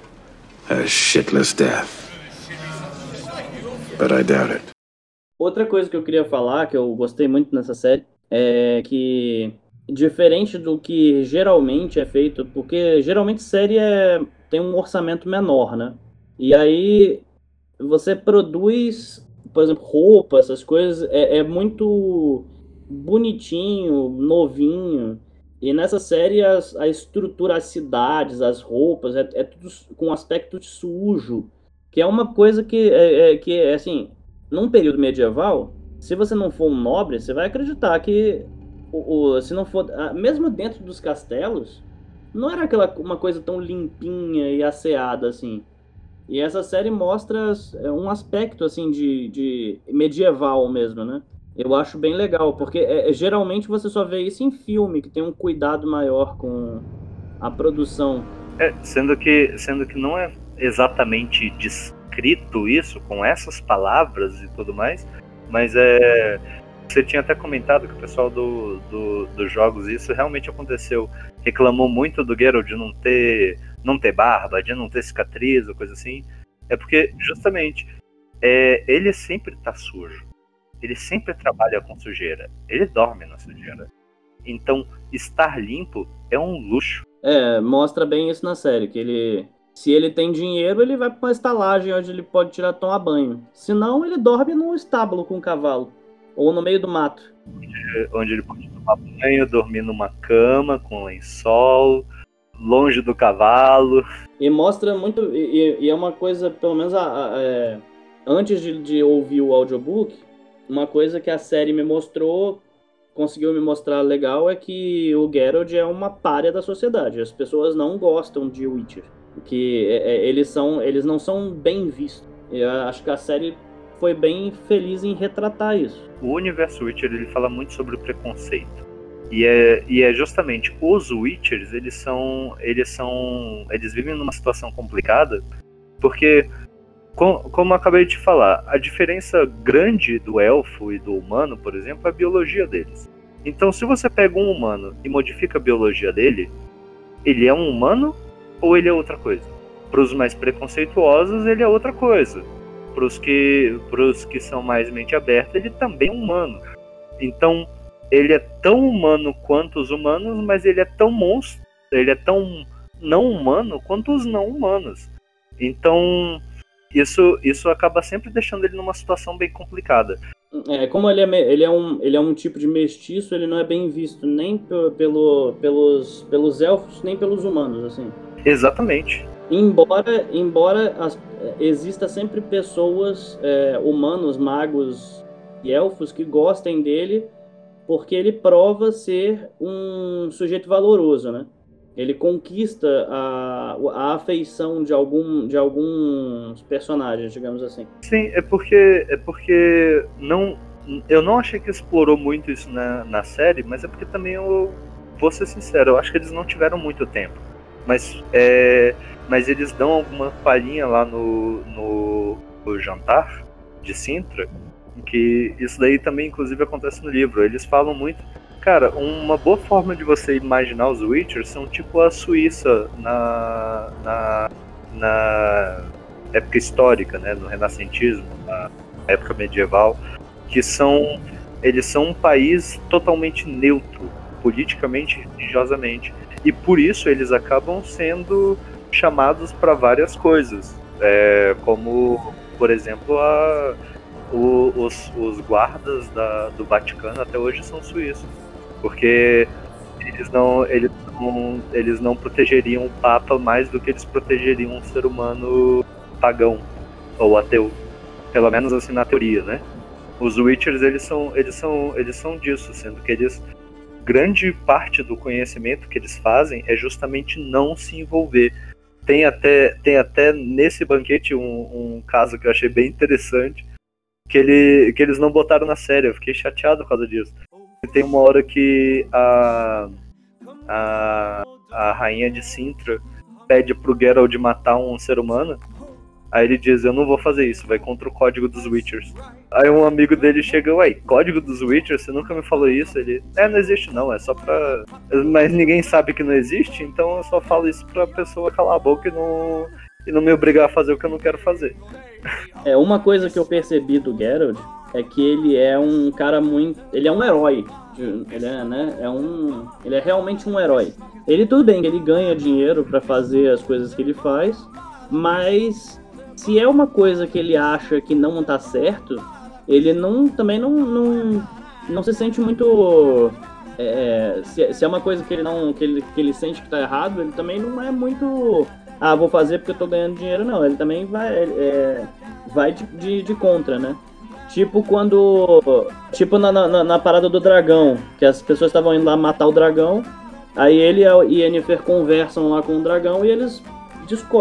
a shitless death. But I doubt it. Outra coisa que eu queria falar, que eu gostei muito nessa série, é que diferente do que geralmente é feito, porque geralmente série é, tem um orçamento menor, né? E aí você produz por exemplo, roupa, essas coisas, é, é muito bonitinho, novinho. E nessa série as, a estrutura, as cidades, as roupas, é, é tudo com aspecto sujo. Que é uma coisa que é, é, que é assim, num período medieval, se você não for um nobre, você vai acreditar que o, o, se não for. Mesmo dentro dos castelos, não era aquela uma coisa tão limpinha e asseada assim. E essa série mostra é, um aspecto assim de, de medieval mesmo, né? Eu acho bem legal, porque é, é, geralmente você só vê isso em filme, que tem um cuidado maior com a produção. É, sendo que, sendo que não é exatamente descrito isso com essas palavras e tudo mais, mas é você tinha até comentado que o pessoal do, do, dos jogos, isso realmente aconteceu. Reclamou muito do Geralt de não ter, não ter barba, de não ter cicatriz ou coisa assim. É porque, justamente, é, ele sempre tá sujo. Ele sempre trabalha com sujeira. Ele dorme na sujeira. Então, estar limpo é um luxo. É, mostra bem isso na série, que ele. Se ele tem dinheiro, ele vai para uma estalagem onde ele pode tirar tomar banho. Se não, ele dorme no estábulo com o cavalo. Ou no meio do mato. Onde ele pode tomar banho, dormir numa cama com lençol, longe do cavalo. E mostra muito. E, e é uma coisa, pelo menos a, a, é, antes de, de ouvir o audiobook, uma coisa que a série me mostrou, conseguiu me mostrar legal, é que o Geralt é uma párea da sociedade. As pessoas não gostam de Witcher. Que é, é, eles, são, eles não são bem vistos. Eu acho que a série foi bem feliz em retratar isso. O universo Witcher ele fala muito sobre o preconceito. E é, e é justamente os Witchers, eles são eles são eles vivem numa situação complicada, porque com, como eu acabei de falar, a diferença grande do elfo e do humano, por exemplo, é a biologia deles. Então, se você pega um humano e modifica a biologia dele, ele é um humano ou ele é outra coisa? Para os mais preconceituosos, ele é outra coisa para os que, que são mais mente aberta, ele também é humano. Então, ele é tão humano quanto os humanos, mas ele é tão monstro, ele é tão não humano quanto os não humanos. Então, isso, isso acaba sempre deixando ele numa situação bem complicada. É, como ele é, ele, é um, ele é um tipo de mestiço, ele não é bem visto nem pelo, pelos, pelos elfos, nem pelos humanos, assim. Exatamente. Embora, embora as, exista sempre pessoas, é, humanos, magos e elfos que gostem dele, porque ele prova ser um sujeito valoroso, né? Ele conquista a, a afeição de, algum, de alguns personagens, digamos assim. Sim, é porque é porque não eu não achei que explorou muito isso na, na série, mas é porque também eu vou ser sincero, eu acho que eles não tiveram muito tempo. Mas é, mas eles dão alguma palhinha lá no, no, no jantar de Sintra, que isso daí também inclusive acontece no livro. Eles falam muito. Cara, uma boa forma de você imaginar os Witchers são tipo a Suíça na, na, na época histórica, né, no renascentismo, na época medieval, que são eles são um país totalmente neutro, politicamente e religiosamente. E por isso eles acabam sendo chamados para várias coisas, é, como, por exemplo, a, o, os, os, guardas da, do Vaticano até hoje são suíços, porque eles não, eles, não, eles não protegeriam o Papa mais do que eles protegeriam um ser humano pagão ou ateu, pelo menos assim na teoria, né? Os Witchers eles são, eles são, eles são disso, sendo que eles grande parte do conhecimento que eles fazem é justamente não se envolver. Tem até, tem até nesse banquete um, um caso que eu achei bem interessante, que, ele, que eles não botaram na série. Eu fiquei chateado por causa disso. Tem uma hora que a, a, a rainha de Sintra pede pro Geralt matar um ser humano. Aí ele diz, eu não vou fazer isso, vai contra o código dos Witchers. Aí um amigo dele chega, ué, código dos Witchers? Você nunca me falou isso? Ele, é, não existe não, é só pra... Mas ninguém sabe que não existe, então eu só falo isso pra pessoa calar a boca e não, e não me obrigar a fazer o que eu não quero fazer. É, uma coisa que eu percebi do Geralt é que ele é um cara muito... Ele é um herói. Ele é, né, é um... Ele é realmente um herói. Ele, tudo bem, ele ganha dinheiro para fazer as coisas que ele faz, mas se é uma coisa que ele acha que não tá certo, ele não também não, não, não se sente muito. É, se, se, é uma coisa que ele não que ele, que ele sente que tá errado, ele também não é muito. Ah, vou fazer porque eu tô ganhando dinheiro, não. Ele também vai, é, vai de, de, de, contra, né? Tipo quando. Tipo na, na, na parada do dragão, que as pessoas estavam indo lá matar o dragão. Aí ele e a Yennefer conversam lá com o dragão e eles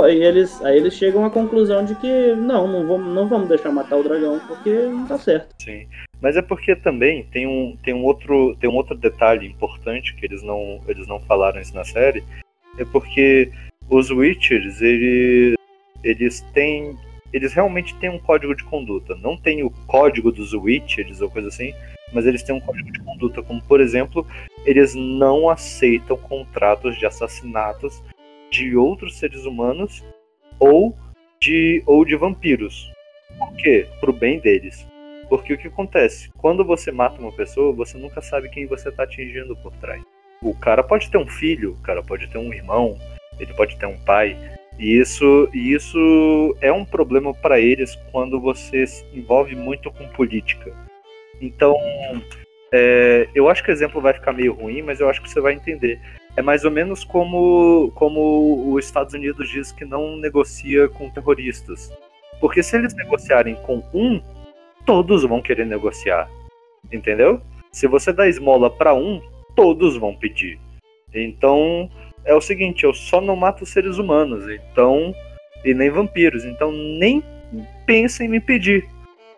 eles, aí eles chegam à conclusão de que não, não vamos, não vamos deixar matar o dragão porque não tá certo. Sim. Mas é porque também tem um, tem um, outro, tem um outro detalhe importante que eles não, eles não falaram isso na série. É porque os Witchers, eles, eles têm. Eles realmente têm um código de conduta. Não tem o código dos Witchers ou coisa assim, mas eles têm um código de conduta, como por exemplo, eles não aceitam contratos de assassinatos de outros seres humanos ou de, ou de vampiros. Por quê? Pro bem deles. Porque o que acontece? Quando você mata uma pessoa, você nunca sabe quem você está atingindo por trás. O cara pode ter um filho, o cara pode ter um irmão, ele pode ter um pai. E isso, isso é um problema para eles quando você se envolve muito com política. Então, é, eu acho que o exemplo vai ficar meio ruim, mas eu acho que você vai entender. É mais ou menos como, como os Estados Unidos diz que não negocia com terroristas. Porque se eles negociarem com um, todos vão querer negociar. Entendeu? Se você dá esmola para um, todos vão pedir. Então, é o seguinte, eu só não mato seres humanos, então e nem vampiros, então nem pensa em me pedir.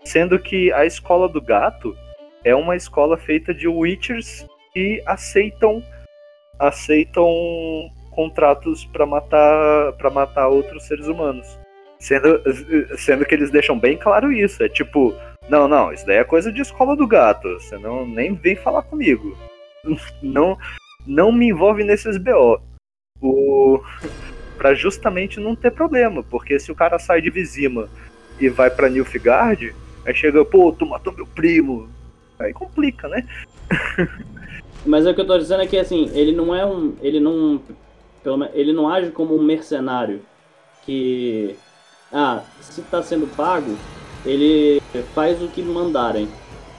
Sendo que a escola do gato é uma escola feita de witchers que aceitam aceitam contratos para matar para matar outros seres humanos. Sendo, sendo que eles deixam bem claro isso. É tipo, não, não, isso daí é coisa de escola do gato. Você não nem vem falar comigo. Não, não me envolve nesses BO. O, pra justamente não ter problema. Porque se o cara sai de Vizima e vai pra Nilfgaard, aí chega, pô, tu matou meu primo. Aí complica, né? <laughs> Mas o que eu tô dizendo é que assim, ele não é um. Ele não. Ele não age como um mercenário. Que. Ah, se tá sendo pago, ele faz o que mandarem.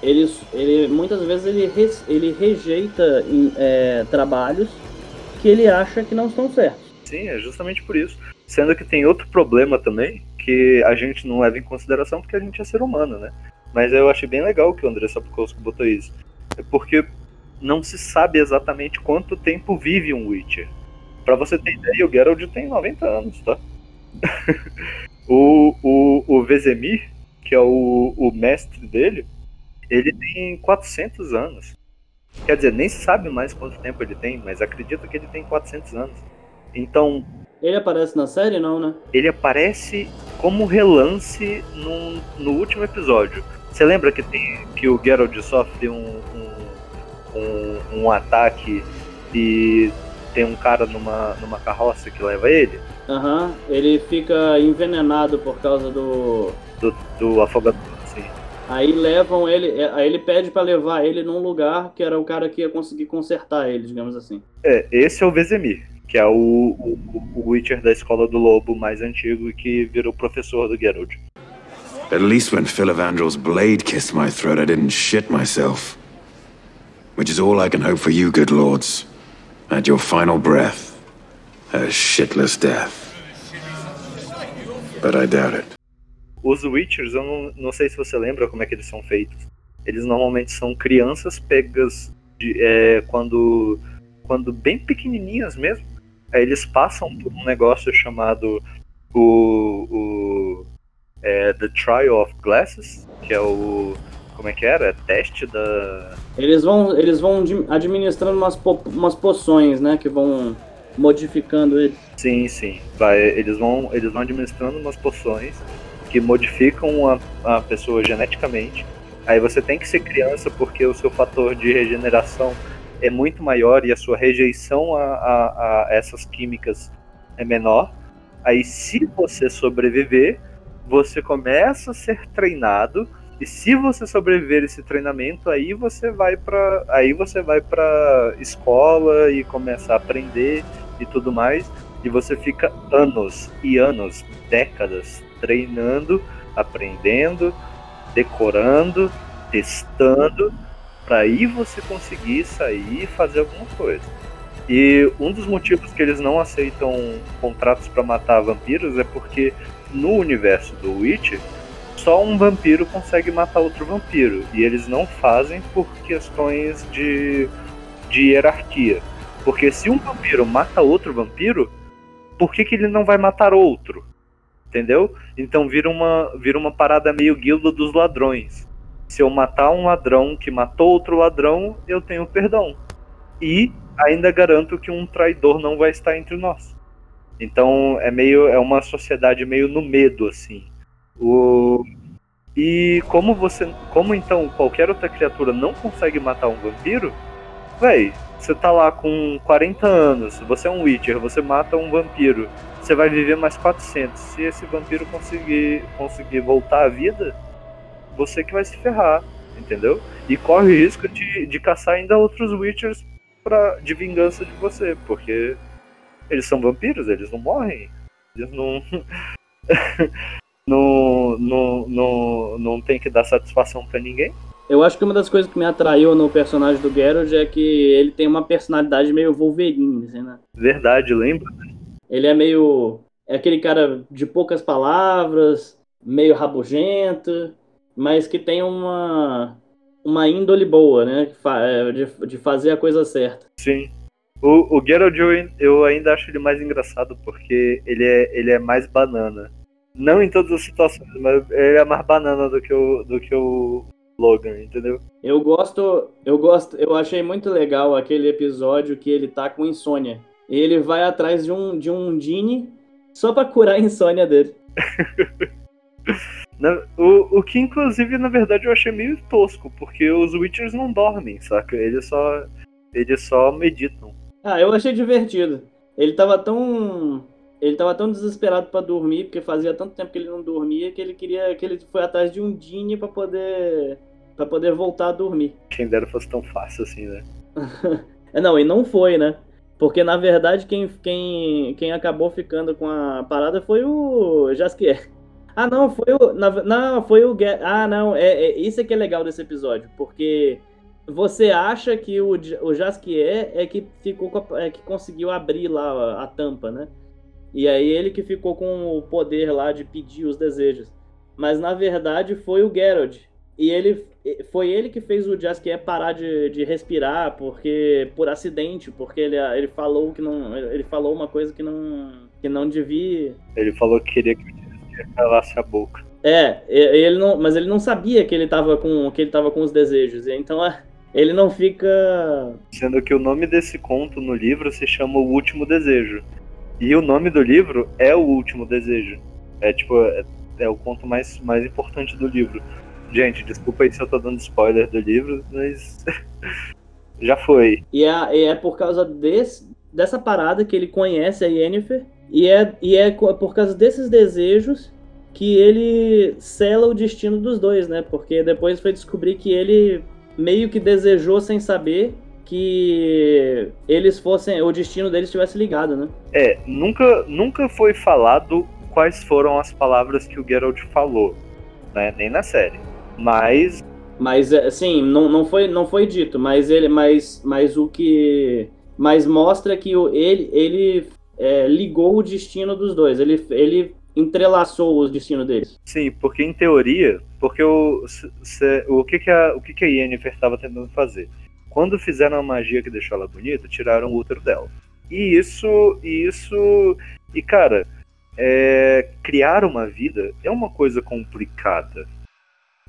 Ele, ele muitas vezes ele, re, ele rejeita é, trabalhos que ele acha que não estão certos. Sim, é justamente por isso. Sendo que tem outro problema também, que a gente não leva em consideração porque a gente é ser humano, né? Mas eu achei bem legal que o André Sapkowski botou isso. É porque não se sabe exatamente quanto tempo vive um Witcher. Para você ter ideia, o Geralt tem 90 anos, tá? <laughs> o, o, o Vezemir, que é o, o mestre dele, ele tem 400 anos. Quer dizer, nem se sabe mais quanto tempo ele tem, mas acredito que ele tem 400 anos. Então. Ele aparece na série, não, né? Ele aparece como relance no, no último episódio. Você lembra que, tem, que o Geralt sofre um, um um, um ataque e tem um cara numa, numa carroça que leva ele. Aham, uhum. ele fica envenenado por causa do. Do, do afogador, sim. Aí levam ele. É, aí ele pede para levar ele num lugar que era o cara que ia conseguir consertar ele, digamos assim. É, esse é o Vezemir, que é o, o, o Witcher da escola do lobo mais antigo e que virou professor do Geralt. At least when Phil Evandrel's blade kissed my throat, I didn't shit myself. Which is all I can hope for you, good lords. At your final breath, a shitless death. But I doubt it. Os Witchers, eu não, não sei se você lembra como é que eles são feitos. Eles normalmente são crianças pegas de, é, quando, quando bem pequenininhas mesmo, aí eles passam por um negócio chamado o, o é, The Trial of Glasses, que é o como é que era? Teste da. Eles vão, eles vão administrando umas, po umas poções, né? Que vão modificando ele. Sim, sim. Vai, eles, vão, eles vão administrando umas poções que modificam a, a pessoa geneticamente. Aí você tem que ser criança porque o seu fator de regeneração é muito maior e a sua rejeição a, a, a essas químicas é menor. Aí, se você sobreviver, você começa a ser treinado e se você sobreviver esse treinamento, aí você vai para aí você vai para escola e começa a aprender e tudo mais, e você fica anos e anos, décadas treinando, aprendendo, decorando, testando para aí você conseguir sair e fazer alguma coisa. E um dos motivos que eles não aceitam contratos para matar vampiros é porque no universo do Witcher só um vampiro consegue matar outro vampiro. E eles não fazem por questões de, de hierarquia. Porque se um vampiro mata outro vampiro, por que, que ele não vai matar outro? Entendeu? Então vira uma, vira uma parada meio guilda dos ladrões. Se eu matar um ladrão que matou outro ladrão, eu tenho perdão. E ainda garanto que um traidor não vai estar entre nós. Então é meio é uma sociedade meio no medo assim. O... E como você. Como então qualquer outra criatura não consegue matar um vampiro, véi, você tá lá com 40 anos, você é um Witcher, você mata um vampiro, você vai viver mais 400. Se esse vampiro conseguir, conseguir voltar à vida, você que vai se ferrar, entendeu? E corre o risco de, de caçar ainda outros Witchers pra, de vingança de você, porque eles são vampiros, eles não morrem. Eles não. <laughs> <laughs> não, não, não, não tem que dar satisfação para ninguém. Eu acho que uma das coisas que me atraiu no personagem do Geralt é que ele tem uma personalidade meio Wolverine, assim, né? Verdade, lembra? Ele é meio. É aquele cara de poucas palavras, meio rabugento, mas que tem uma. Uma índole boa, né? É, de, de fazer a coisa certa. Sim. O, o Geralt eu ainda acho ele mais engraçado porque ele é, ele é mais banana. Não em todas as situações, mas ele é mais banana do que o, do que o Logan, entendeu? Eu gosto, eu gosto, eu achei muito legal aquele episódio que ele tá com insônia. E ele vai atrás de um de um Genie só para curar a insônia dele. <laughs> o, o que inclusive na verdade eu achei meio tosco, porque os Witchers não dormem, saca? Eles só eles só meditam. Ah, eu achei divertido. Ele tava tão ele tava tão desesperado para dormir, porque fazia tanto tempo que ele não dormia, que ele queria que ele foi atrás de um Dini para poder para poder voltar a dormir. Quem dera fosse tão fácil assim, né? <laughs> é, não, e não foi, né? Porque na verdade quem, quem, quem acabou ficando com a parada foi o Jaskier. Ah, não, foi o. Na, não, foi o. Ah, não, é, é, isso é que é legal desse episódio, porque você acha que o, o Jaskier é que ficou a, é que conseguiu abrir lá a, a tampa, né? E aí ele que ficou com o poder lá de pedir os desejos. Mas na verdade foi o Geralt. E ele foi ele que fez o Jaskier parar de, de respirar porque por acidente, porque ele, ele falou que não ele falou uma coisa que não que não devia. Ele falou que queria que o Jaskier calasse a boca. É, ele não, mas ele não sabia que ele estava com que ele tava com os desejos. Então é, ele não fica sendo que o nome desse conto no livro se chama O Último Desejo. E o nome do livro é O Último Desejo. É tipo, é, é, o conto mais, mais importante do livro. Gente, desculpa aí se eu tô dando spoiler do livro, mas <laughs> já foi. E é, é por causa desse, dessa parada que ele conhece a Yennefer, e é, e é por causa desses desejos que ele sela o destino dos dois, né? Porque depois foi descobrir que ele meio que desejou sem saber que eles fossem, o destino deles estivesse ligado, né? É, nunca, nunca foi falado quais foram as palavras que o Geralt falou, né? Nem na série. Mas mas assim, não, não foi não foi dito, mas ele mas mas o que mas mostra que o, ele ele é, ligou o destino dos dois. Ele ele entrelaçou os destinos deles. Sim, porque em teoria, porque o, se, o que que a, o que que a Yennefer estava tentando fazer? Quando fizeram a magia que deixou ela bonita, tiraram o útero dela. E isso, e isso, e cara, é, criar uma vida é uma coisa complicada,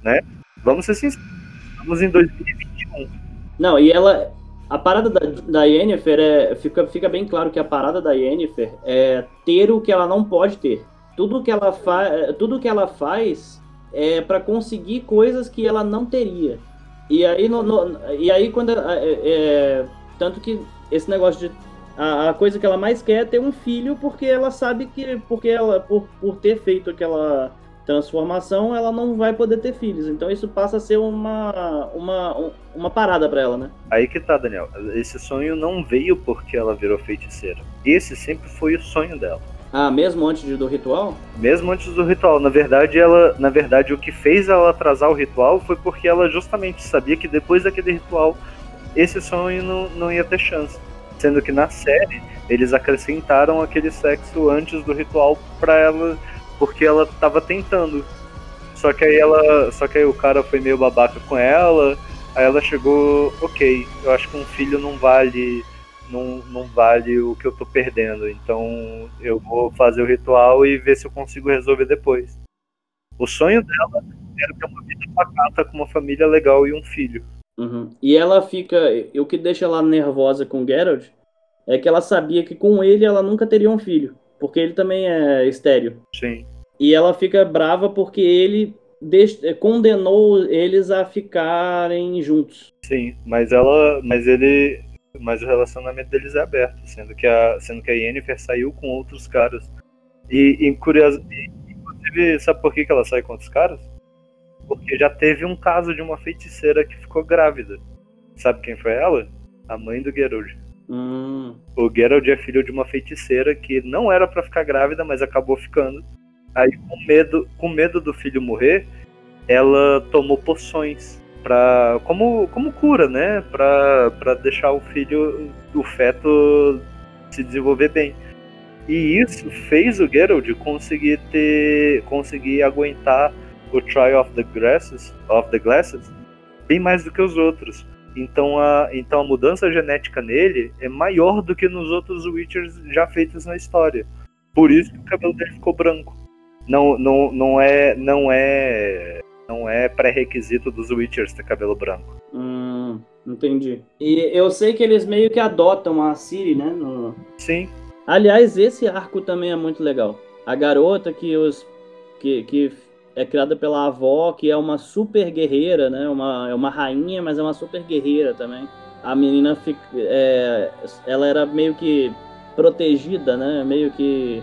né? Vamos ser sinceros, estamos em 2021. Não, e ela, a parada da, da Yennefer é, fica, fica bem claro que a parada da Yennefer é ter o que ela não pode ter. Tudo que ela faz, tudo que ela faz é para conseguir coisas que ela não teria. E aí, no, no, e aí quando é, é, tanto que esse negócio de a, a, coisa que ela mais quer é ter um filho porque ela sabe que porque ela por, por ter feito aquela transformação ela não vai poder ter filhos. Então isso passa a ser uma uma, uma parada para ela né? Aí que tá Daniel. Esse sonho não veio porque ela virou feiticeira. Esse sempre foi o sonho dela ah, mesmo antes do ritual? Mesmo antes do ritual. Na verdade, ela, na verdade, o que fez ela atrasar o ritual foi porque ela justamente sabia que depois daquele ritual, esse sonho não, não ia ter chance. Sendo que na série, eles acrescentaram aquele sexo antes do ritual pra ela, porque ela tava tentando. Só que aí ela. Só que aí o cara foi meio babaca com ela. Aí ela chegou, ok, eu acho que um filho não vale não, não vale o que eu tô perdendo. Então eu vou fazer o ritual e ver se eu consigo resolver depois. O sonho dela era ter uma vida pacata com uma família legal e um filho. Uhum. E ela fica. O que deixa ela nervosa com Geralt é que ela sabia que com ele ela nunca teria um filho. Porque ele também é estéreo. Sim. E ela fica brava porque ele condenou eles a ficarem juntos. Sim, mas ela. Mas ele mas o relacionamento deles é aberto, sendo que a, sendo que a Yennefer saiu com outros caras. E, e curioso, inclusive, sabe por que, que ela sai com outros caras? Porque já teve um caso de uma feiticeira que ficou grávida. Sabe quem foi ela? A mãe do Geralt. Hum. O Geralt é filho de uma feiticeira que não era para ficar grávida, mas acabou ficando. Aí, com medo, com medo do filho morrer, ela tomou poções para como, como cura, né? Para deixar o filho, o feto se desenvolver bem. E isso fez o Geralt conseguir ter, conseguir aguentar o Trial of the Glasses, of the Glasses bem mais do que os outros. Então a, então a mudança genética nele é maior do que nos outros Witchers já feitos na história. Por isso que o cabelo dele ficou branco. Não, não, não é não é não é pré-requisito dos Witchers ter cabelo branco. Hum, entendi. E eu sei que eles meio que adotam a Ciri, né? No... Sim. Aliás, esse arco também é muito legal. A garota que os que, que é criada pela avó, que é uma super guerreira, né? Uma, é uma rainha, mas é uma super guerreira também. A menina fica, é, ela era meio que protegida, né? Meio que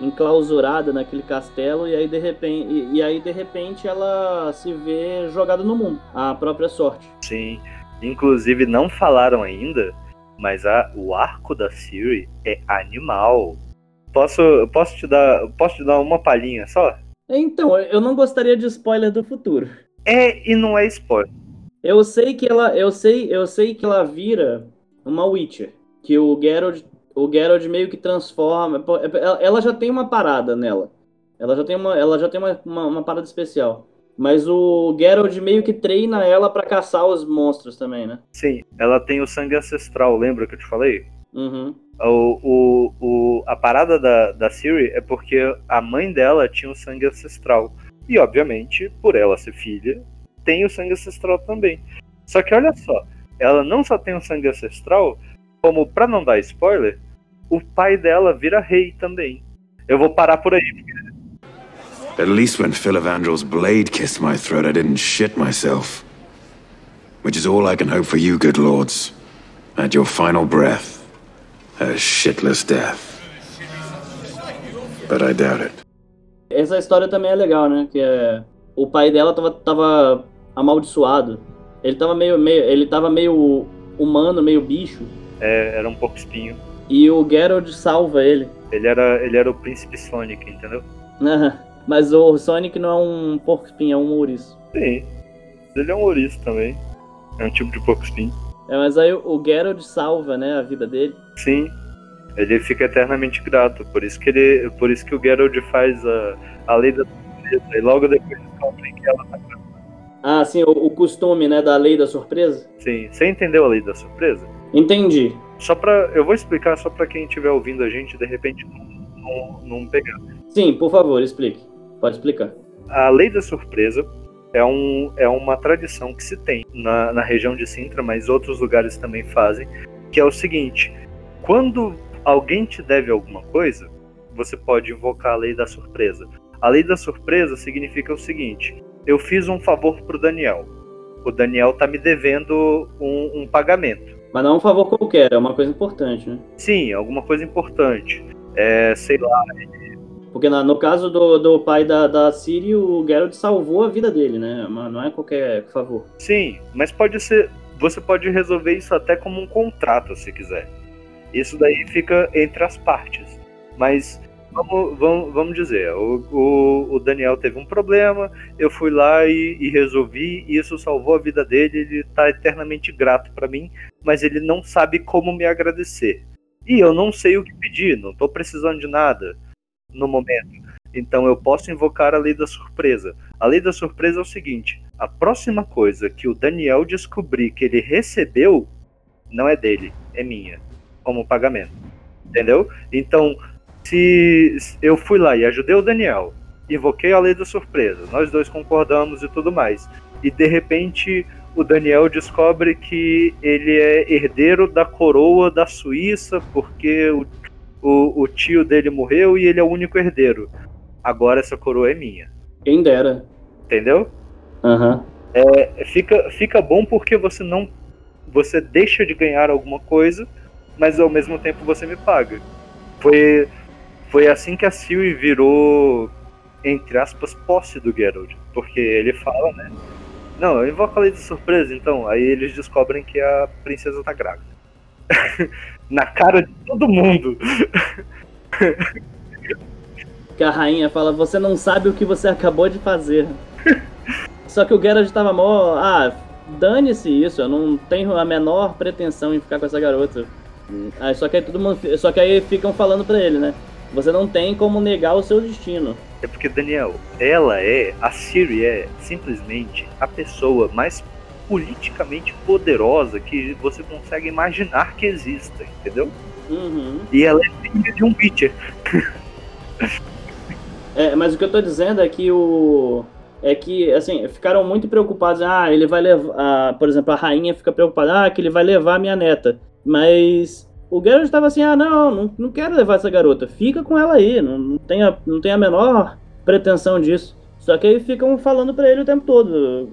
enclausurada naquele castelo e aí de repente e, e, aí de repente ela se vê jogada no mundo, a própria sorte. Sim. Inclusive não falaram ainda, mas a, o arco da Siri é animal. Posso posso te dar posso te dar uma palhinha só? Então, eu não gostaria de spoiler do futuro. É e não é spoiler. Eu sei que ela eu sei eu sei que ela vira uma Witcher, que o Geralt o Geralt meio que transforma. É, ela já tem uma parada nela. Ela já tem uma, ela já tem uma, uma, uma parada especial. Mas o Geralt meio que treina ela para caçar os monstros também, né? Sim, ela tem o sangue ancestral, lembra que eu te falei? Uhum. O, o, o, a parada da, da Siri é porque a mãe dela tinha o sangue ancestral. E, obviamente, por ela ser filha, tem o sangue ancestral também. Só que olha só, ela não só tem o sangue ancestral, como, pra não dar spoiler, o pai dela vira rei também. Eu vou parar por aí. At least when Phil blade kissed my throat, I didn't shit myself. Which is all I can hope for you, good lords. At your final breath, a shitless death. But I doubt it. Essa história também é legal, né? Que é... o pai dela tava, tava amaldiçoado. Ele tava meio, meio, ele tava meio humano, meio bicho. É, era um pouco espinho. E o Geralt salva ele. Ele era, ele era o príncipe Sonic, entendeu? Mas o Sonic não é um porco espinho, é um ouriço. Sim. Ele é um ouriço também. É um tipo de porco espinho. É, mas aí o Geralt salva, né, a vida dele. Sim. Ele fica eternamente grato. Por isso que ele. Por isso que o Geralt faz a, a lei da surpresa. E logo depois descobrem que ela tá Ah, sim, o, o costume, né, da lei da surpresa? Sim, você entendeu a lei da surpresa? Entendi. Só pra. Eu vou explicar só pra quem estiver ouvindo a gente de repente não, não, não pegar. Sim, por favor, explique. Pode explicar. A lei da surpresa é, um, é uma tradição que se tem na, na região de Sintra, mas outros lugares também fazem, que é o seguinte: quando alguém te deve alguma coisa, você pode invocar a lei da surpresa. A lei da surpresa significa o seguinte: eu fiz um favor pro Daniel. O Daniel tá me devendo um, um pagamento. Mas não é um favor qualquer, é uma coisa importante, né? Sim, alguma coisa importante. É, sei lá, Porque na- no caso do, do pai da, da Ciri, o Geralt salvou a vida dele, né? Mas não é qualquer favor. Sim, mas pode ser. Você pode resolver isso até como um contrato, se quiser. Isso daí fica entre as partes. Mas vamos, vamos, vamos dizer, o, o, o Daniel teve um problema, eu fui lá e, e resolvi, e isso salvou a vida dele, ele tá eternamente grato pra mim, mas ele não sabe como me agradecer. E eu não sei o que pedir, não tô precisando de nada no momento. Então eu posso invocar a lei da surpresa. A lei da surpresa é o seguinte: a próxima coisa que o Daniel descobrir que ele recebeu não é dele, é minha, como pagamento. Entendeu? Então, se eu fui lá e ajudei o Daniel, invoquei a lei da surpresa, nós dois concordamos e tudo mais, e de repente o Daniel descobre que ele é herdeiro da coroa da Suíça porque o, o, o tio dele morreu e ele é o único herdeiro. Agora essa coroa é minha. Quem dera. Entendeu? Aham. É, fica, fica bom porque você não. Você deixa de ganhar alguma coisa, mas ao mesmo tempo você me paga. Foi, foi assim que a Siri virou, entre aspas, posse do Geralt. Porque ele fala, né? Não, eu invoco a lei de surpresa, então. Aí eles descobrem que a princesa tá grávida. <laughs> Na cara de todo mundo. <laughs> Que a rainha fala, você não sabe o que você acabou de fazer. <laughs> Só que o Geralt tava mó. Ah, dane-se isso, eu não tenho a menor pretensão em ficar com essa garota. Aí, só que aí todo mundo. Só que aí ficam falando pra ele, né? Você não tem como negar o seu destino. É porque, Daniel, ela é, a Siri é simplesmente a pessoa mais politicamente poderosa que você consegue imaginar que exista, entendeu? Uhum. E ela é filha de um Witcher. <laughs> É, mas o que eu tô dizendo é que o. É que, assim, ficaram muito preocupados. Ah, ele vai levar. ah, por exemplo, a rainha fica preocupada. Ah, que ele vai levar a minha neta. Mas o Geralt tava assim: ah, não, não, não quero levar essa garota. Fica com ela aí. Não, não, tem a, não tem a menor pretensão disso. Só que aí ficam falando pra ele o tempo todo.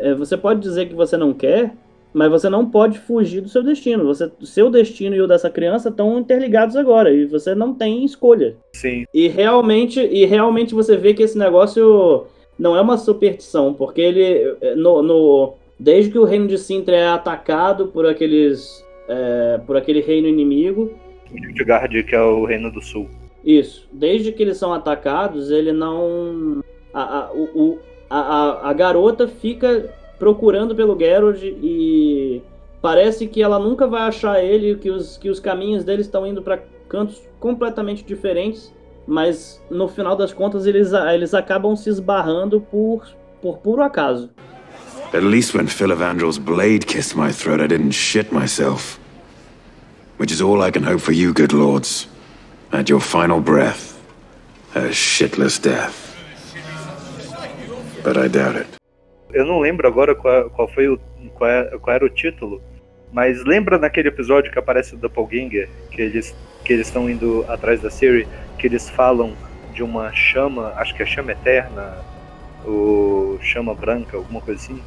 É, você pode dizer que você não quer, mas você não pode fugir do seu destino. Você, seu destino e o dessa criança estão interligados agora. E você não tem escolha. Sim, E realmente, e realmente você vê que esse negócio não é uma superstição, porque ele no, no- desde que o reino de Sintra é atacado por aqueles é, por aquele reino inimigo, Nilfgaard, que é o Reino do Sul. isso, desde que eles são atacados, ele não a, a, o, a, a, garota fica procurando pelo Geralt e parece que ela nunca vai achar ele, que os, que os caminhos dele estão indo para cantos completamente diferentes, mas no final das contas eles, eles acabam se esbarrando por, por puro acaso. At least when Philavandrel's blade kissed my throat, I didn't shit myself. Which is all I can hope for you, good lords. At your final breath, a shitless death. But I doubt it. Eu não lembro agora qual, qual foi o qual, é- qual era o título, mas lembra naquele episódio que aparece o Doppelganger, que eles que eles estão indo atrás da Siri, que eles falam de uma chama, acho que é chama eterna, ou chama branca, alguma coisa assim.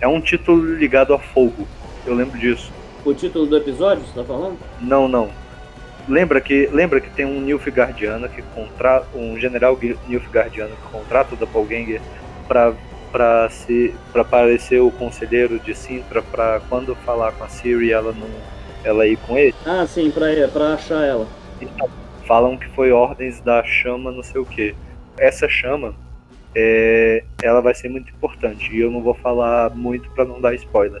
É um título ligado a fogo. Eu lembro disso. O título do episódio, você tá falando? Não, não. Lembra que lembra que tem um Nilfgaardiano que contrata um general Nilfgaardiano que contrata o Doppelganger para para se para parecer o conselheiro de Sintra para quando falar com a Ciri ela não ela ir com ele. Ah, sim, pra, pra achar ela. Então, falam que foi ordens da chama, não sei o que. Essa chama é, ela vai ser muito importante e eu não vou falar muito para não dar spoiler.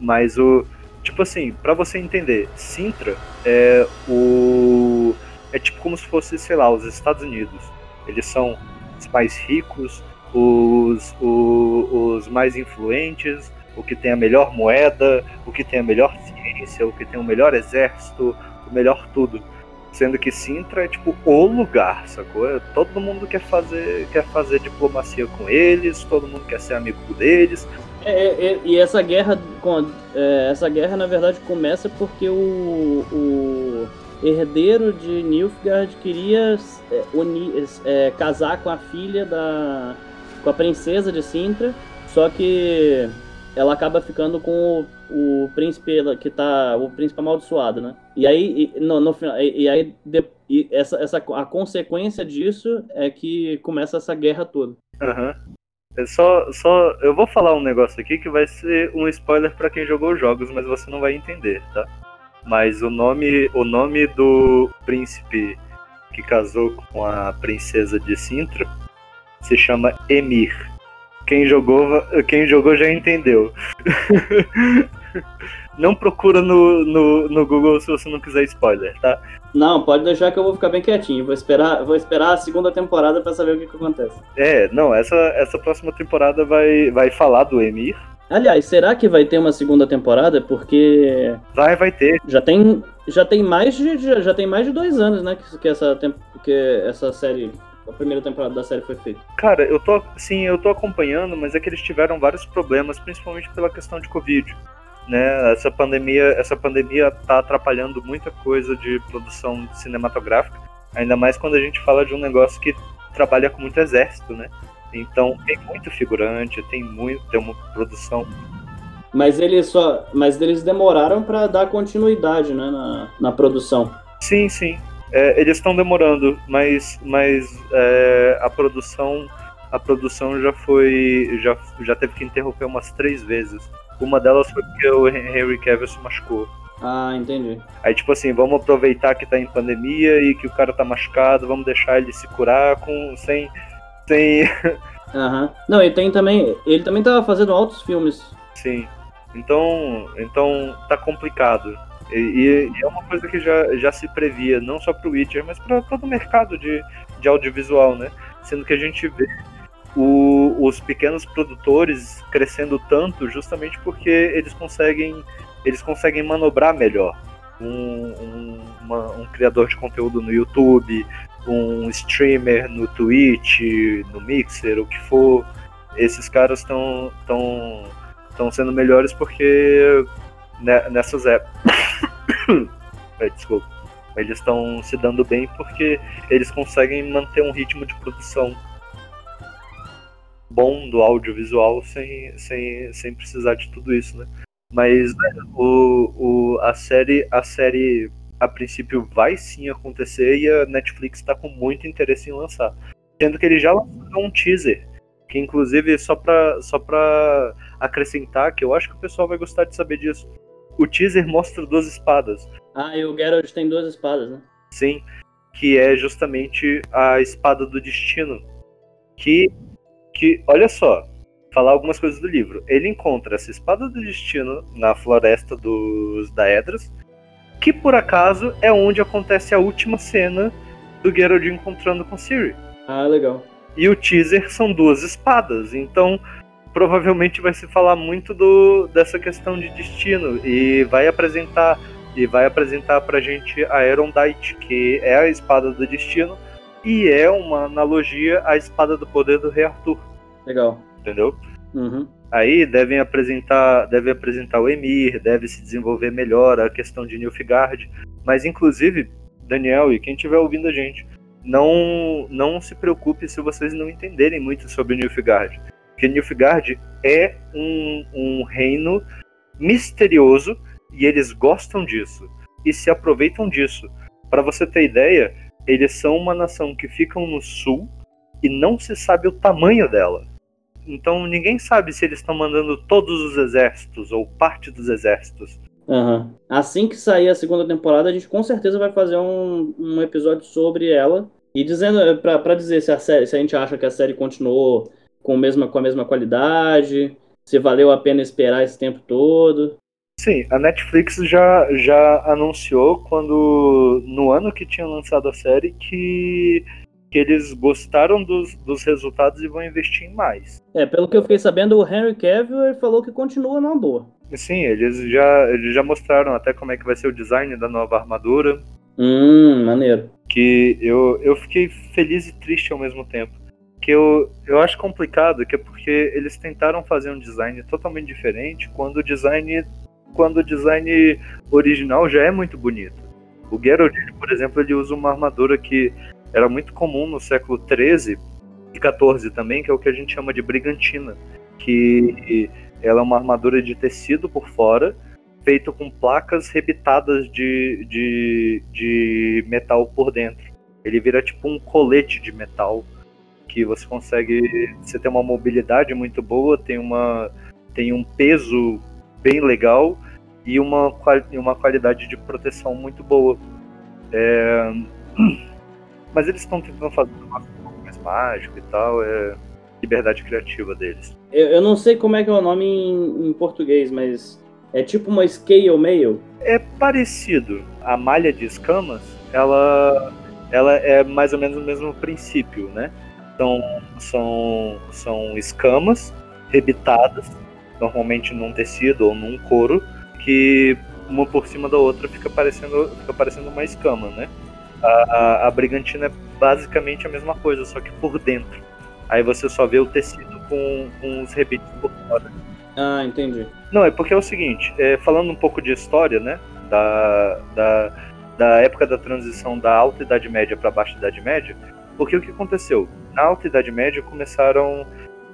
Mas o tipo assim, para você entender, Sintra é o é tipo como se fosse, sei lá, os Estados Unidos. Eles são os mais ricos, os, o- os mais influentes, o que tem a melhor moeda, o que tem a melhor ciência, o que tem o melhor exército, o melhor tudo. Sendo que Sintra é tipo o lugar, sacou? É, Todo mundo quer fazer, quer fazer diplomacia com eles, todo mundo quer ser amigo deles. É, é, é, e essa guerra, é, essa guerra na verdade começa porque o, o herdeiro de Nilfgaard queria uni- é, casar com a filha da, com a princesa de Sintra, só que ela acaba ficando com o, o príncipe que tá, o príncipe amaldiçoado, né? E aí, e, no, no e, e aí de- e essa, essa, a consequência disso é que começa essa guerra toda. Aham. É só, só. Eu vou falar um negócio aqui que vai ser um spoiler pra quem jogou os jogos, mas você não vai entender, tá? Mas o nome, o nome do príncipe que casou com a princesa de Sintra se chama Emir. Quem jogou, quem jogou já entendeu. <laughs> Não procura no, no, no Google se você não quiser spoiler, tá? Não, pode deixar que eu vou ficar bem quietinho. Vou esperar, vou esperar a segunda temporada pra saber o que, que acontece. É, não, essa, essa próxima temporada vai, vai falar do Emir. Aliás, será que vai ter uma segunda temporada? Porque Vai, vai ter. já tem, já tem mais de já, já tem mais de dois anos, né, que, que essa que essa série, a primeira temporada da série foi feita. Cara, eu tô. Sim, eu tô acompanhando, mas é que eles tiveram vários problemas, principalmente pela questão de Covid. Né? Essa pandemia, essa pandemia tá atrapalhando muita coisa de produção cinematográfica, ainda mais quando a gente fala de um negócio que trabalha com muito exército, né? Então tem muito figurante, tem muito, tem uma produção. Mas eles só, mas eles demoraram pra dar continuidade, né, na, na produção. Sim, sim. É, eles estão demorando, mas, mas é, a produção a produção já foi já, já teve que interromper umas três vezes. Uma delas foi porque o Henry Cavill se machucou. Ah, entendi. Aí tipo assim, vamos aproveitar que tá em pandemia e que o cara tá machucado, vamos deixar ele se curar com sem sem <laughs> Aham. Não, e tem também, ele também tava fazendo altos filmes. sim. Então, então tá complicado. E, e- é uma coisa que já, já se previa, não só pro Witcher, mas para todo o mercado de, de audiovisual, né? Sendo que a gente vê o- os pequenos produtores crescendo tanto justamente porque eles conseguem eles conseguem manobrar melhor. Um, um, uma- um criador de conteúdo no YouTube, um streamer no Twitch, no Mixer, o que for, esses caras estão estão estão sendo melhores porque ne- nessas épocas <coughs> É, desculpa eles estão se dando bem porque eles conseguem manter um ritmo de produção bom do audiovisual sem, sem, sem precisar de tudo isso, né? Mas velho, o, o, a série a série a princípio vai sim acontecer e a Netflix está com muito interesse em lançar. Sendo que eles já lançaram um teaser, que inclusive só pra, só acrescentar, que eu acho que o pessoal vai gostar de saber disso. O teaser mostra duas espadas. Ah, e o Geralt tem duas espadas, né? Sim, que é justamente a espada do destino. Que, que olha só, falar algumas coisas do livro. Ele encontra essa espada do destino na floresta dos Daedras, que por acaso é onde acontece a última cena do Geralt encontrando com Ciri. Ah, legal. E o teaser são duas espadas, então provavelmente vai se falar muito do, dessa questão de destino e vai apresentar e vai apresentar pra gente a Erondite, que é a espada do destino e é uma analogia à espada do poder do rei Arthur, Legal. entendeu? Uhum. Aí devem apresentar, deve apresentar o Emir, deve se desenvolver melhor a questão de Nilfgaard, mas inclusive Daniel e quem estiver ouvindo a gente, não não se preocupe se vocês não entenderem muito sobre Nilfgaard, porque Nilfgaard é um, um reino misterioso e eles gostam disso e se aproveitam disso. Para você ter ideia, eles são uma nação que ficam no sul e não se sabe o tamanho dela. Então ninguém sabe se eles estão mandando todos os exércitos ou parte dos exércitos. Aham. Assim que sair a segunda temporada, a gente com certeza vai fazer um, um episódio sobre ela. E dizendo, pra dizer se a, série, se a gente acha que a série continuou com, mesma, com a mesma qualidade, se valeu a pena esperar esse tempo todo. Sim, a Netflix já, já anunciou quando no ano que tinha lançado a série que que eles gostaram dos, dos resultados e vão investir em mais. É, pelo que eu fiquei sabendo, o Henry Cavill falou que continua numa boa. Sim, eles já, eles já mostraram até como é que vai ser o design da nova armadura. Hum, maneiro. Que eu, eu fiquei feliz e triste ao mesmo tempo. Que eu, eu acho complicado, que é porque eles tentaram fazer um design totalmente diferente quando o design, quando o design original já é muito bonito. O Geralt, por exemplo, ele usa uma armadura que era muito comum no século XIII e XIV também, que é o que a gente chama de brigantina, que ela é uma armadura de tecido por fora, feita com placas rebitadas de, de, de metal por dentro. Ele vira tipo um colete de metal que você consegue, você tem uma mobilidade muito boa, tem uma tem um peso bem legal e uma, uma qualidade de proteção muito boa. É... <clears throat> Mas eles estão tentando fazer um pouco mais mágico e tal, é liberdade criativa deles. Eu, eu não sei como é que é o nome em, em português, mas é tipo uma scale mail? É parecido. A malha de escamas, ela, ela é mais ou menos o mesmo princípio, né? Então, são, são escamas rebitadas, normalmente num tecido ou num couro, que uma por cima da outra fica parecendo, fica parecendo uma escama, né? A, a, a, brigantina é basicamente a mesma coisa, só que por dentro. Aí você só vê o tecido com, com os rebites por fora. Ah, entendi. Não, é porque é o seguinte, é, falando um pouco de história, né? Da, da, da época da transição da Alta Idade Média para a Baixa Idade Média, porque o que aconteceu? Na Alta Idade Média começaram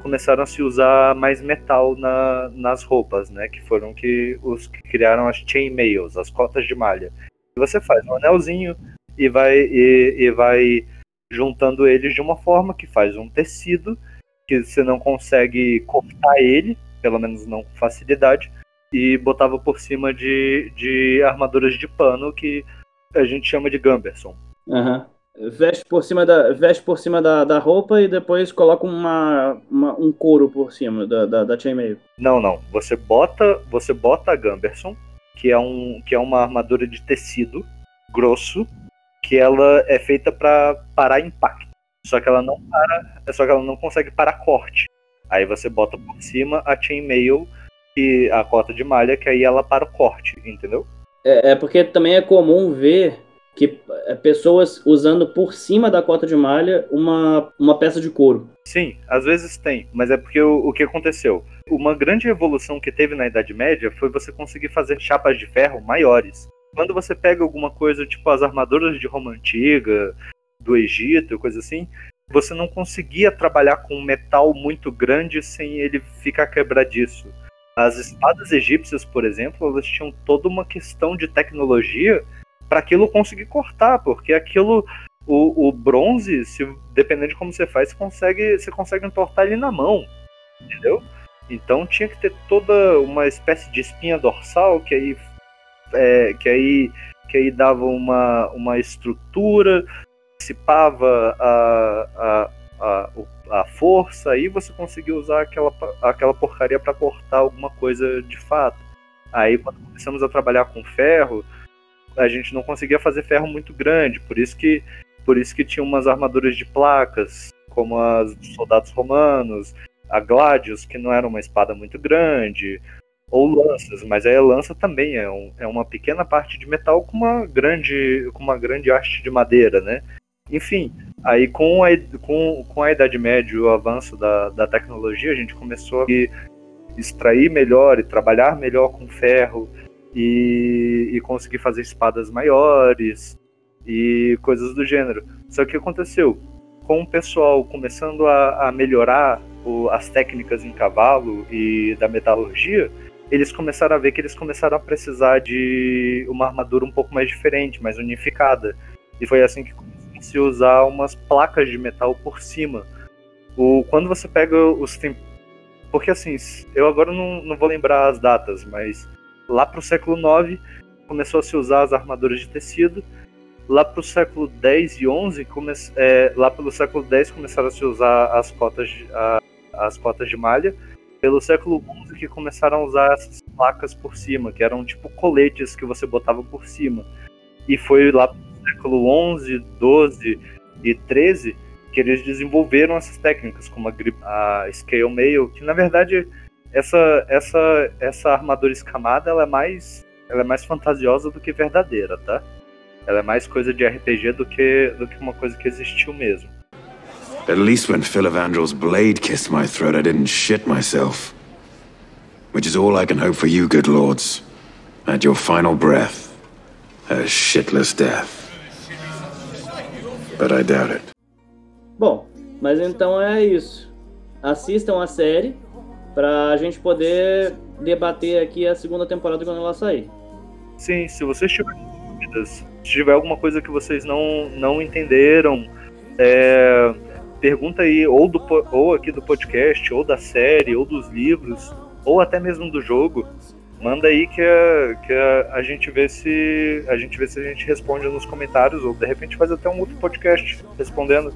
começaram a se usar mais metal na, nas roupas, né? Que foram que os que criaram as chainmails, as cotas de malha. Você faz um anelzinho, e vai, e, e vai juntando eles de uma forma que faz um tecido que você não consegue cortar ele, pelo menos não com facilidade, e botava por cima de, de armaduras de pano que a gente chama de Gumberson. Uhum. Veste por cima da, veste por cima da, da roupa e depois coloca uma, uma um couro por cima da, da, da chainmail. Não, não. Você bota, você bota a Gumberson, que é, um, que é uma armadura de tecido grosso, que ela é feita para parar impacto. Só que ela não para, só que ela não consegue parar corte. Aí você bota por cima a chainmail e a cota de malha, que aí ela para o corte, entendeu? É, é porque também é comum ver que é, pessoas usando por cima da cota de malha uma, uma peça de couro. Sim, às vezes tem, mas é porque o, o que aconteceu? Uma grande evolução que teve na Idade Média foi você conseguir fazer chapas de ferro maiores quando você pega alguma coisa, tipo as armaduras de Roma Antiga, do Egito, coisa assim, você não conseguia trabalhar com metal muito grande sem ele ficar quebradiço. As espadas egípcias, por exemplo, elas tinham toda uma questão de tecnologia para aquilo conseguir cortar, porque aquilo, o, o, bronze, se dependendo de como você faz, você consegue, você consegue entortar ele na mão, entendeu? Então tinha que ter toda uma espécie de espinha dorsal que aí é, que, aí, que aí dava uma, uma estrutura, dissipava a, a, a, a força, aí você conseguia usar aquela, aquela porcaria para cortar alguma coisa de fato. Aí quando começamos a trabalhar com ferro, a gente não conseguia fazer ferro muito grande, por isso que por isso que tinha umas armaduras de placas, como as dos soldados romanos, a Gladius, que não era uma espada muito grande, ou lanças, mas aí a lança também é, um, é uma pequena parte de metal com uma grande com uma grande haste de madeira, né? Enfim, aí com a, com, com a Idade Média e o avanço da, da tecnologia, a gente começou a extrair melhor e trabalhar melhor com ferro e, e conseguir fazer espadas maiores e coisas do gênero. Só que o que aconteceu? Com o pessoal começando a, a melhorar o, as técnicas em cavalo e da metalurgia, eles começaram a ver que eles começaram a precisar de uma armadura um pouco mais diferente, mais unificada. E foi assim que se usar umas placas de metal por cima. O, quando você pega os. Porque assim, eu agora não, não vou lembrar as datas, mas lá pro século IX começou a se usar as armaduras de tecido. Lá pro século X e XI, come, é, lá pelo século X começaram a se usar as cotas de, a, as cotas de malha pelo século XI que começaram a usar essas placas por cima, que eram tipo coletes que você botava por cima. E foi lá no século XI, XII e XIII que eles desenvolveram essas técnicas, como a, a Scale Mail, que na verdade essa, essa, essa armadura escamada ela é, mais, ela é mais fantasiosa do que verdadeira, tá? Ela é mais coisa de RPG do que, do que uma coisa que existiu mesmo. At least when Philavandrel's blade kissed my throat, I didn't shit myself. Which is all I can hope for you, good lords. At your final breath, a shitless death. But I doubt it. Bom, mas então é isso. Assistam a série pra gente poder debater aqui a segunda temporada quando ela sair. Sim, se vocês tiverem dúvidas, se tiver alguma coisa que vocês não, não entenderam, é, pergunta aí, ou, do, ou aqui do podcast, ou da série, ou dos livros, ou até mesmo do jogo. Manda aí que, a, que a, a gente vê se a gente vê se a gente responde nos comentários ou de repente faz até um outro podcast respondendo.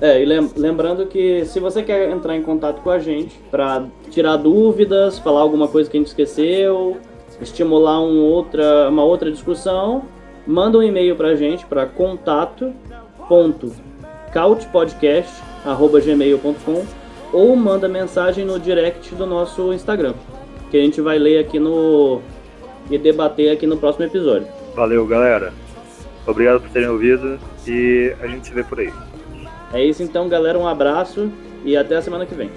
É, e lembrando que se você quer entrar em contato com a gente para tirar dúvidas, falar alguma coisa que a gente esqueceu, estimular um outra, uma outra discussão, manda um e-mail para a gente para contato.couchpodcast.gmail.com ou manda mensagem no direct do nosso Instagram, que a gente vai ler aqui no e debater aqui no próximo episódio. Valeu, galera. Obrigado por terem ouvido e a gente se vê por aí. É isso então, galera. Um abraço e até a semana que vem.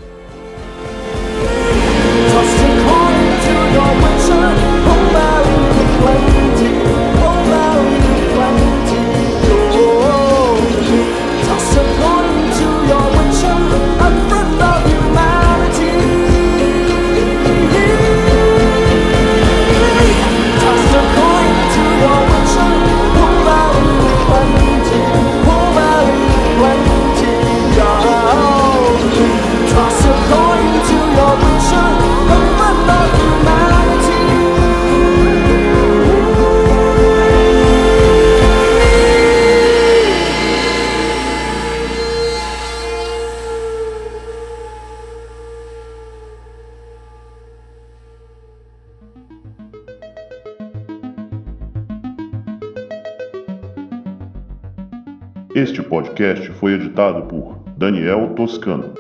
Este podcast foi editado por Daniel Toscano.